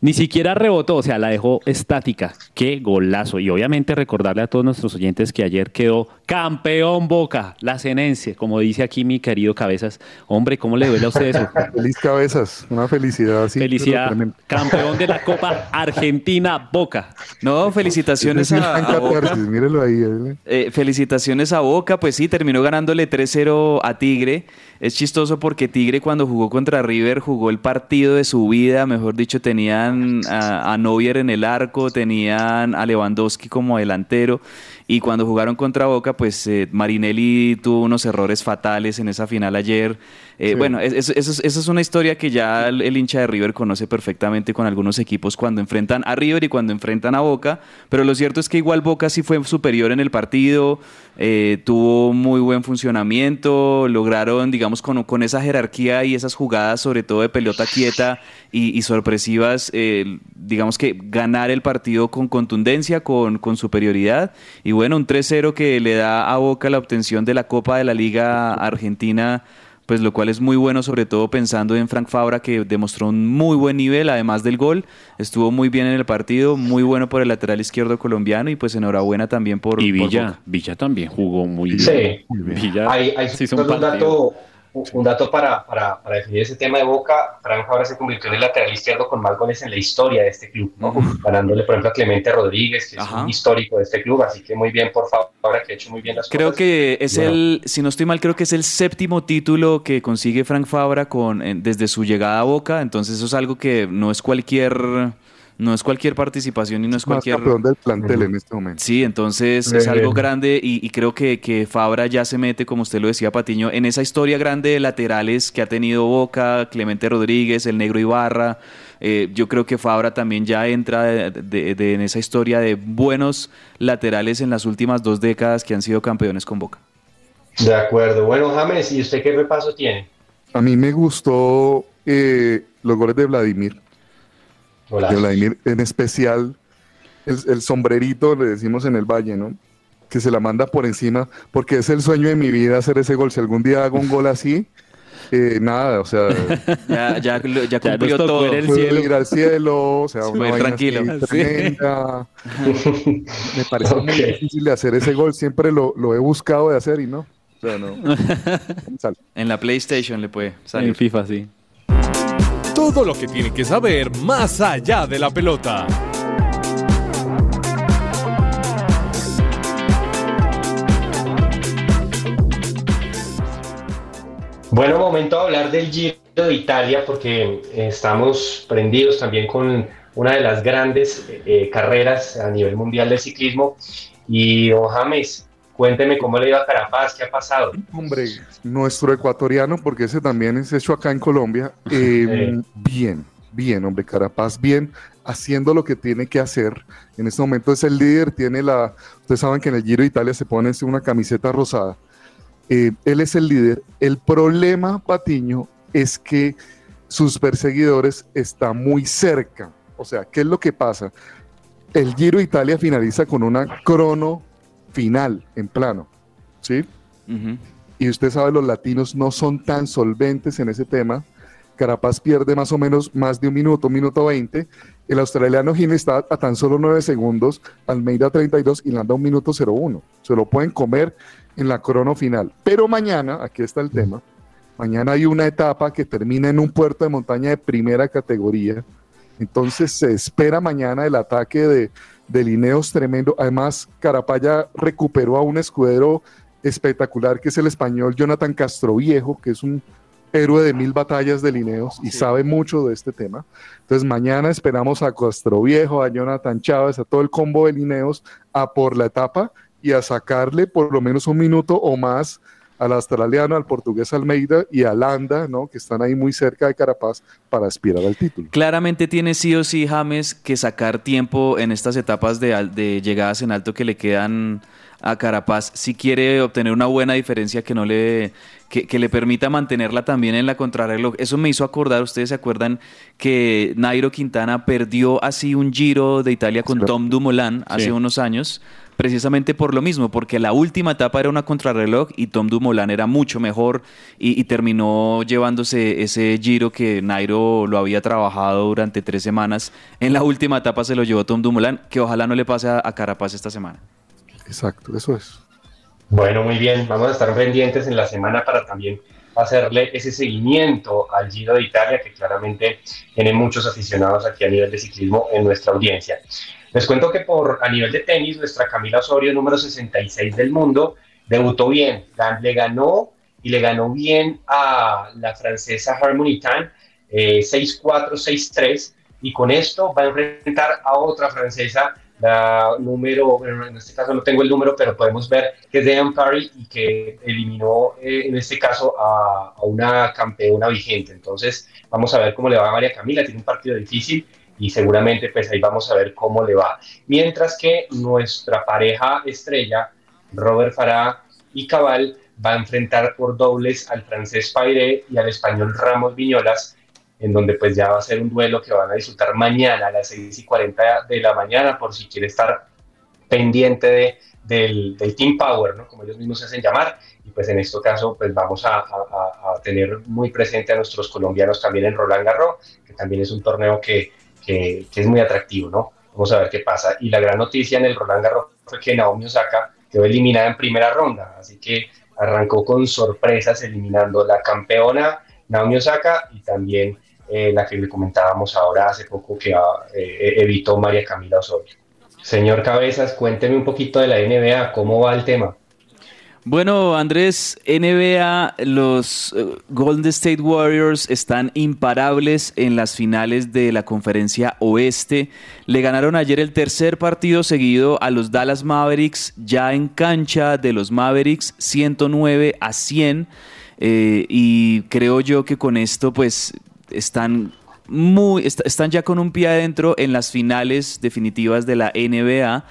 ni siquiera rebotó, o sea, la dejó estática. Qué golazo. Y obviamente recordarle a todos nuestros oyentes que ayer quedó campeón Boca, la cenencia, como dice aquí mi querido Cabezas. Hombre, ¿cómo le duele a usted eso? Feliz cabezas, una felicidad así. Felicidad, campeón de la Copa Argentina Boca. No, felicitaciones a, a Boca. mírelo ahí. eh. Eh, felicitaciones a Boca, pues sí, terminó ganándole 3-0 a Tigre. Es chistoso porque Tigre cuando jugó contra River jugó el partido de su vida, mejor dicho, tenían a, a Neuer en el arco, tenían a Lewandowski como delantero y cuando jugaron contra Boca, pues eh, Marinelli tuvo unos errores fatales en esa final ayer. Eh, Sí. Bueno, es- es- esa es una historia que ya el, el hincha de River conoce perfectamente con algunos equipos cuando enfrentan a River y cuando enfrentan a Boca, pero lo cierto es que igual Boca sí fue superior en el partido, eh, tuvo muy buen funcionamiento, lograron, digamos, con, con esa jerarquía y esas jugadas, sobre todo de pelota quieta y, y sorpresivas, eh, digamos que ganar el partido con contundencia, con, con superioridad, y bueno, un 3-0 que le da a Boca la obtención de la Copa de la Liga Argentina pues lo cual es muy bueno, sobre todo pensando en Frank Fabra, que demostró un muy buen nivel, además del gol, estuvo muy bien en el partido, muy bueno por el lateral izquierdo colombiano y pues enhorabuena también por, Y Villa. Villa también jugó muy bien. Sí. Villa Hay, hay se hizo un dato, un dato para, para, para definir ese tema de Boca. Frank Fabra se convirtió en el lateral izquierdo con más goles en la historia de este club, ¿no? ganándole, por ejemplo, a Clemente Rodríguez, que es un histórico de este club. Así que muy bien por Fabra, que ha hecho muy bien las Creo cosas. que es Bueno. el, si no estoy mal, creo que es el séptimo título que consigue Frank Fabra con, en- desde su llegada a Boca, entonces eso es algo que no es cualquier, no es cualquier participación y no es Más cualquier... campeón del plantel en este momento. Sí, entonces Eh. es algo grande y, y creo que, que Fabra ya se mete, como usted lo decía, Patiño, en esa historia grande de laterales que ha tenido Boca, Clemente Rodríguez, el Negro Ibarra. Eh, yo creo que Fabra también ya entra de- de- de- en esa historia de buenos laterales en las últimas dos décadas que han sido campeones con Boca. De acuerdo. Bueno, James, ¿y usted qué repaso tiene? A mí me gustó eh, los goles de Vladimir. De Vladimir, en especial el, el sombrerito, le decimos en el Valle, ¿no? Que se la manda por encima, porque es el sueño de mi vida hacer ese gol. Si algún día hago un gol así, eh, nada, o sea, Ya, ya, ya cumplió todo. el puedo cielo. ir al cielo, o sea, Sí, una vaina tranquilo. así Sí. Me parece muy difícil de hacer ese gol. Siempre lo, lo he buscado de hacer y no. O sea, no. En la PlayStation le puede En salir. FIFA, sí. Todo lo que tiene que saber más allá de la pelota. Bueno, momento de hablar del Giro de Italia porque eh, estamos prendidos también con una de las grandes eh, carreras a nivel mundial de ciclismo. Y, don James, cuénteme cómo le iba a Carapaz, qué ha pasado. Hombre, nuestro ecuatoriano, porque ese también es hecho acá en Colombia, eh, Sí. bien, bien, hombre, Carapaz, bien, haciendo lo que tiene que hacer. En este momento es el líder, tiene la, ustedes saben que en el Giro de Italia se pone una camiseta rosada. Eh, él es el líder. El problema, Patiño, es que sus perseguidores están muy cerca. O sea, ¿qué es lo que pasa? El Giro de Italia finaliza con una crono final en plano, ¿sí? Y usted sabe, los latinos no son tan solventes en ese tema. Carapaz pierde más o menos más de un minuto, un minuto 20. El australiano Gine está a tan solo 9 segundos, Almeida 32 y Landa un minuto 01. Se lo pueden comer en la crono final. Pero mañana, aquí está el tema, mañana hay una etapa que termina en un puerto de montaña de primera categoría, Entonces se espera mañana el ataque de, de Lineos tremendo. Además, Carapaya recuperó a un escudero espectacular que es el español Jonathan Castroviejo, que es un héroe de mil batallas de Lineos y sabe mucho de este tema. Entonces mañana esperamos a Castroviejo, a Jonathan Chávez, a todo el combo de Lineos a por la etapa y a sacarle por lo menos un minuto o más al australiano, al portugués Almeida y a Landa, ¿no? que están ahí muy cerca de Carapaz para aspirar al título. Claramente tiene sí o sí James que sacar tiempo en estas etapas de, al- de llegadas en alto que le quedan a Carapaz si quiere obtener una buena diferencia que no le que, que le permita mantenerla también en la contrarreloj. Eso me hizo acordar, ustedes se acuerdan que Nairo Quintana perdió así un Giro de Italia con Tom Dumoulin hace Sí. unos años, precisamente por lo mismo, porque la última etapa era una contrarreloj y Tom Dumoulin era mucho mejor y, y terminó llevándose ese Giro que Nairo lo había trabajado durante tres semanas. En la última etapa se lo llevó Tom Dumoulin, que ojalá no le pase a, a Carapaz esta semana. Exacto, eso es. Bueno, muy bien, vamos a estar pendientes en la semana para también hacerle ese seguimiento al Giro de Italia, que claramente tiene muchos aficionados aquí a nivel de ciclismo en nuestra audiencia. Les cuento que por a nivel de tenis, nuestra Camila Osorio, número 66 del mundo, debutó bien, le ganó y le ganó bien a la francesa Harmony Tan, eh, 6-4, 6-3, y con esto va a enfrentar a otra francesa, la número, en este caso no tengo el número, pero podemos ver que es Dean Parry y que eliminó eh, en este caso a, a una campeona vigente. Entonces, vamos a ver cómo le va a María Camila, tiene un partido difícil y seguramente pues ahí vamos a ver cómo le va. Mientras que nuestra pareja estrella, Robert Farah y Cabal, va a enfrentar por dobles al francés Paire y al español Ramos Viñolas, en donde pues ya va a ser un duelo que van a disfrutar mañana a las 6 y 40 de la mañana, por si quiere estar pendiente de, del, del Team Power, ¿no? como ellos mismos se hacen llamar, y pues en este caso pues vamos a tener muy presente a nuestros colombianos también en Roland Garros, que también es un torneo que, que, es muy atractivo, ¿no? Vamos a ver qué pasa. Y la gran noticia en el Roland Garros fue que Naomi Osaka quedó eliminada en primera ronda, así que arrancó con sorpresas eliminando la campeona Naomi Osaka y también eh, la que le comentábamos ahora hace poco que ah, eh, evitó María Camila Osorio. Señor Cabezas, cuénteme un poquito de la NBA, ¿cómo va el tema? Bueno, Andrés, NBA, los eh, Golden State Warriors están imparables en las finales de la conferencia oeste. Le ganaron ayer el tercer partido seguido a los Dallas Mavericks, ya en cancha de los Mavericks, 109 a 100. eh, y creo yo que con esto pues están muy est- están ya con un pie adentro en las finales definitivas de la NBA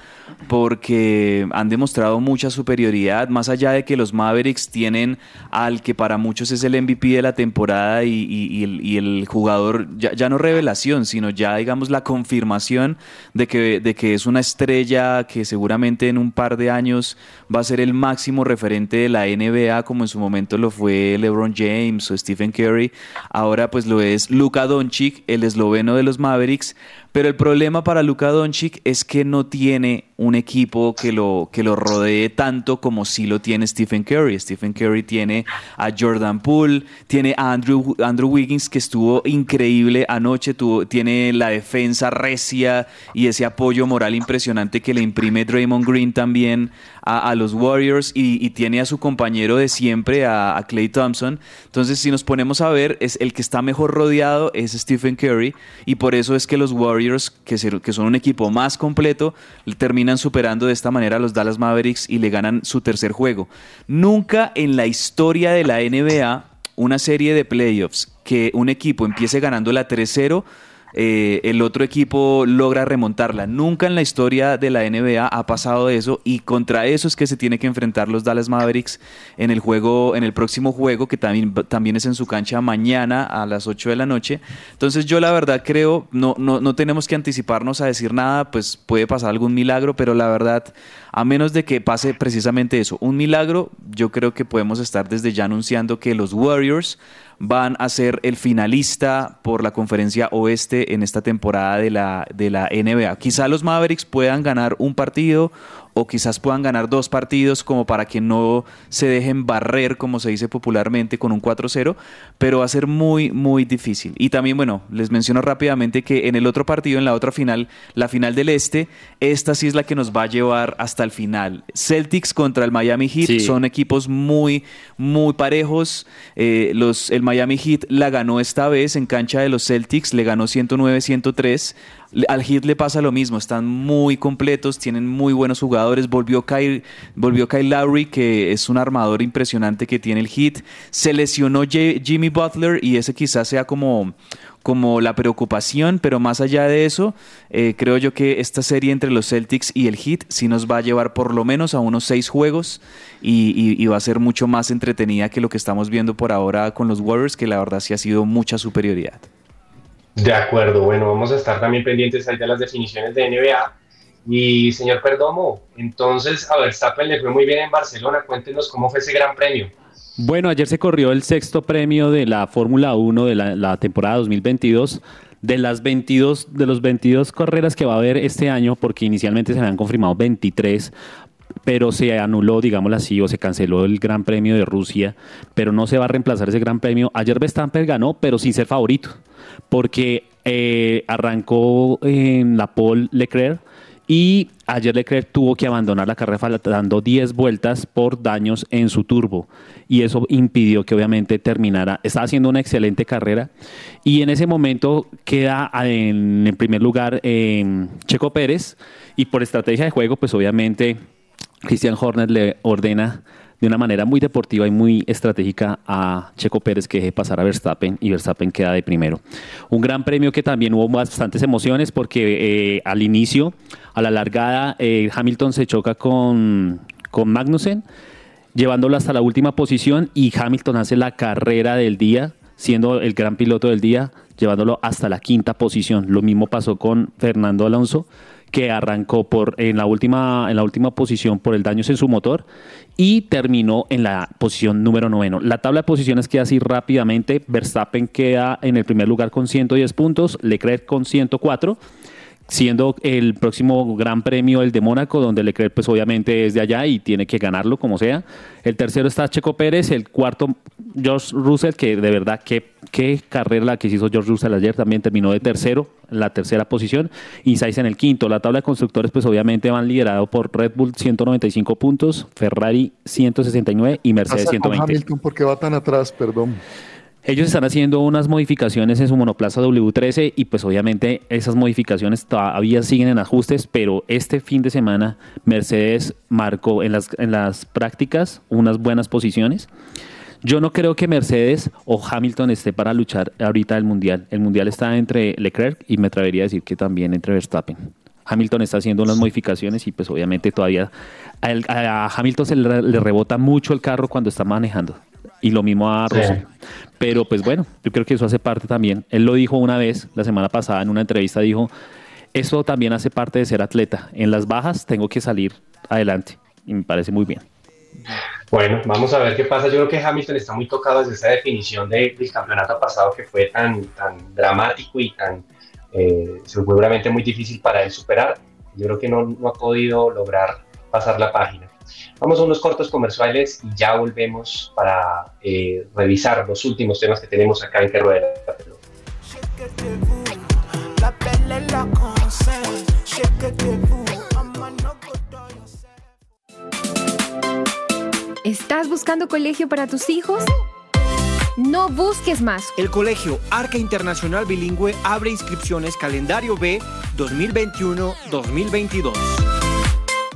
porque han demostrado mucha superioridad más allá de que los Mavericks tienen al que para muchos es el MVP de la temporada y, el, jugador ya, ya no revelación sino ya digamos la confirmación de que, de que es una estrella que seguramente en un par de años va a ser el máximo referente de la NBA como en su momento lo fue LeBron James o Stephen Curry. Ahora pues lo es Luka Doncic el esloveno de los Mavericks pero el problema para Luka Doncic es que no tiene un equipo que lo, que lo rodee tanto como sí lo tiene Stephen Curry. Stephen Curry tiene a Jordan Poole, tiene a Andrew, Andrew Wiggins que estuvo increíble anoche, tiene la defensa recia y ese apoyo moral impresionante que le imprime Draymond Green también a, los Warriors y, tiene a su compañero de siempre, a, Clay Thompson. Entonces si nos ponemos a ver, es el que está mejor rodeado es Stephen Curry y por eso es que los Warriors, que, que son un equipo más completo, terminan superando de esta manera a los Dallas Mavericks y le ganan su tercer juego. Nunca en la historia de la NBA una serie de playoffs que un equipo empiece ganando la 3-0 eh, el otro equipo logra remontarla. Nunca en la historia de la NBA ha pasado eso y contra eso es que se tiene que enfrentar los Dallas Mavericks en el juego, en el próximo juego que también, también es en su cancha mañana a las 8 de la noche. Entonces yo la verdad creo, no, no, no tenemos que anticiparnos a decir nada, pues puede pasar algún milagro, pero la verdad, a menos de que pase precisamente eso, un milagro, yo creo que podemos estar desde ya anunciando que los Warriors van a ser el finalista por la conferencia oeste en esta temporada de la, de la NBA. Quizá los Mavericks puedan ganar un partido o quizás puedan ganar dos partidos como para que no se dejen barrer, como se dice popularmente, con un 4-0, pero va a ser muy, muy difícil. Y también, bueno, les menciono rápidamente que en el otro partido, en la otra final, la final del Este, esta sí es la que nos va a llevar hasta el final. Celtics contra el Miami Heat son equipos muy, muy parejos. Eh, los, el Miami Heat la ganó esta vez en cancha de los Celtics, le ganó 109-103. Al Heat le pasa lo mismo, están muy completos, tienen muy buenos jugadores. Volvió Kyle, volvió Kyle Lowry, que es un armador impresionante que tiene el Heat. Se lesionó Jimmy Butler y ese quizás sea como, como la preocupación, pero más allá de eso, eh, creo yo que esta serie entre los Celtics y el Heat sí nos va a llevar por lo menos a unos seis juegos y, y va a ser mucho más entretenida que lo que estamos viendo por ahora con los Warriors, que la verdad sí ha sido mucha superioridad. De acuerdo, bueno, vamos a estar también pendientes ahí de las definiciones de NBA. Y señor Perdomo, entonces a Verstappen le fue muy bien en Barcelona, cuéntenos cómo fue ese gran premio. Bueno, ayer se corrió el sexto premio de la Fórmula 1 de la, temporada 2022 de las 22 de los 22 carreras que va a haber este año porque inicialmente se habían confirmado 23 pero se anuló, digámoslo así, o se canceló el Gran Premio de Rusia, pero no se va a reemplazar ese Gran Premio. Ayer Verstappen ganó, pero sin ser favorito porque eh, arrancó en la pole Leclerc y ayer Leclerc tuvo que abandonar la carrera dando 10 vueltas por daños en su turbo. Y eso impidió que obviamente terminara. Estaba haciendo una excelente carrera. Y en ese momento queda en, en primer lugar Checo Pérez. Y por estrategia de juego pues obviamente Christian Horner le ordena de una manera muy deportiva y muy estratégica a Checo Pérez que deje pasar a Verstappen y Verstappen queda de primero. Un gran premio que también hubo bastantes emociones porque eh, al inicio, a la largada, eh, Hamilton se choca con, con Magnussen llevándolo hasta la última posición y Hamilton hace la carrera del día, siendo el gran piloto del día, llevándolo hasta la quinta posición. Lo mismo pasó con Fernando Alonso que arrancó por, en, la última, en la última posición por el daño en su motor y terminó en la posición número noveno. La tabla de posiciones queda así rápidamente. Verstappen queda en el primer lugar con 110 puntos, Leclerc con 104 siendo el próximo Gran Premio el de Mónaco, donde Leclerc pues obviamente es de allá y tiene que ganarlo como sea. El tercero está Checo Pérez, el cuarto George Russell, que de verdad qué, qué carrera la que hizo George Russell ayer, también terminó de tercero, la tercera posición, y Sainz en el quinto. La tabla de constructores pues obviamente van liderado por Red Bull 195 puntos, Ferrari 169 y Mercedes 120. Hamilton, ¿por qué va tan atrás? Perdón. Ellos están haciendo unas modificaciones en su monoplaza W13 y pues obviamente esas modificaciones todavía siguen en ajustes, pero este fin de semana Mercedes marcó en las, en las prácticas unas buenas posiciones. Yo no creo que Mercedes o Hamilton esté para luchar ahorita el Mundial. El Mundial está entre Leclerc y me atrevería a decir que también entre Verstappen. Hamilton está haciendo unas modificaciones y pues obviamente todavía a, Hamilton se le, rebota mucho el carro cuando está manejando y lo mismo a Russell. Pero pues bueno, yo creo que eso hace parte también. Él lo dijo una vez, la semana pasada en una entrevista, dijo, eso también hace parte de ser atleta. En las bajas tengo que salir adelante y me parece muy bien. Bueno, vamos a ver qué pasa. Yo creo que Hamilton está muy tocado desde esa definición del campeonato pasado que fue tan, tan dramático y tan eh, seguramente muy difícil para él superar. Yo creo que no, no ha podido lograr pasar la página. Vamos a unos cortos comerciales y ya volvemos para eh, revisar los últimos temas que tenemos acá en Que Rueda ¿Estás buscando colegio para tus hijos? No busques más. El Colegio Arca Internacional Bilingüe abre inscripciones calendario B 2021-2022.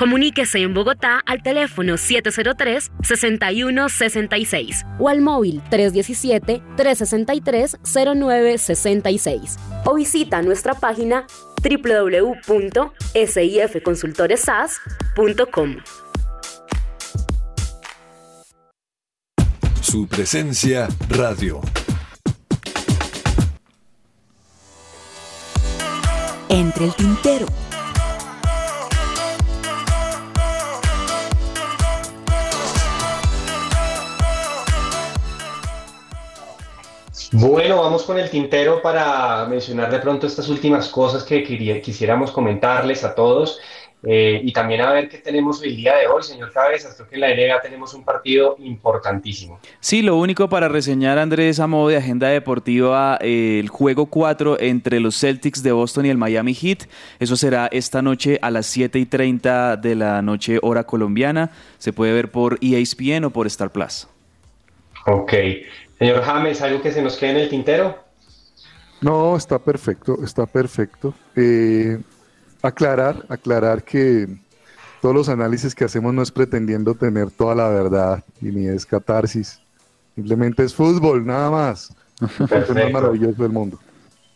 Comuníquese en Bogotá al teléfono 703-6166 o al móvil 317-363-0966 o visita nuestra página www.sifconsultoresas.com. Su presencia radio. Entre el tintero. Bueno, vamos con el tintero para mencionar de pronto estas últimas cosas que quisiéramos comentarles a todos eh, y también a ver qué tenemos el día de hoy, señor Cabezas. Creo que en la NBA tenemos un partido importantísimo. Sí, lo único para reseñar, Andrés, a modo de agenda deportiva, eh, el juego 4 entre los Celtics de Boston y el Miami Heat. Eso será esta noche a las 7 y 30 de la noche, hora colombiana. Se puede ver por ESPN o por Star Plus. Ok. Señor James, ¿algo que se nos quede en el tintero? No, está perfecto, está perfecto. Eh, aclarar, aclarar que todos los análisis que hacemos no es pretendiendo tener toda la verdad y ni es catarsis. Simplemente es fútbol, nada más. Es lo más maravilloso del mundo.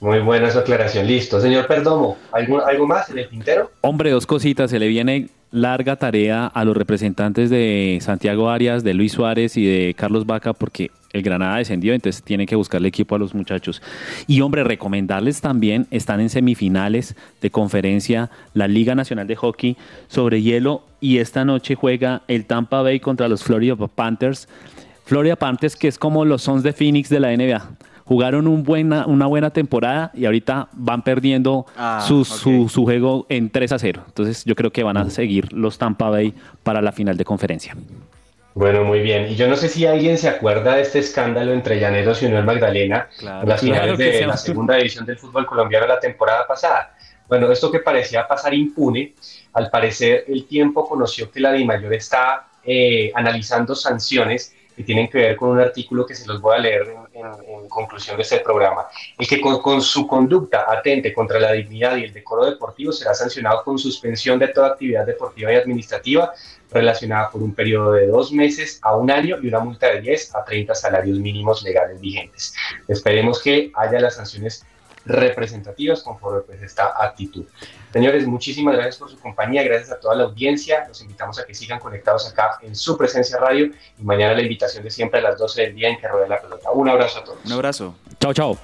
Muy buena su aclaración. Listo. Señor Perdomo, ¿algo, algo más en el tintero? Hombre, dos cositas. Se le viene larga tarea a los representantes de Santiago Arias, de Luis Suárez y de Carlos Vaca porque el Granada descendió, entonces tienen que buscarle equipo a los muchachos. Y hombre, recomendarles también, están en semifinales de conferencia la Liga Nacional de Hockey sobre hielo y esta noche juega el Tampa Bay contra los Florida Panthers. Florida Panthers que es como los Sons de Phoenix de la NBA. Jugaron un buena, una buena temporada y ahorita van perdiendo Ah, su, su, su juego en 3 a 0. Entonces yo creo que van a seguir los Tampa Bay para la final de conferencia. Bueno, muy bien. Y yo no sé si alguien se acuerda de este escándalo entre Llaneros y Unión Magdalena Claro, en las finales de la segunda división del fútbol colombiano la temporada pasada. Bueno, esto que parecía pasar impune, al parecer el tiempo conoció que la DIMAYOR está eh, analizando sanciones que tienen que ver con un artículo que se los voy a leer en, en- en conclusión de este programa. El que con, con su conducta atente contra la dignidad y el decoro deportivo será sancionado con suspensión de toda actividad deportiva y administrativa relacionada por un periodo de dos meses a un año y una multa de 10 a 30 salarios mínimos legales vigentes. Esperemos que haya las sanciones representativas conforme pues esta actitud. Señores, muchísimas gracias por su compañía, gracias a toda la audiencia, los invitamos a que sigan conectados acá en su presencia radio y mañana la invitación de siempre a las 12 del día en que rodea la pelota. Un abrazo a todos. Un abrazo. Chao, chao.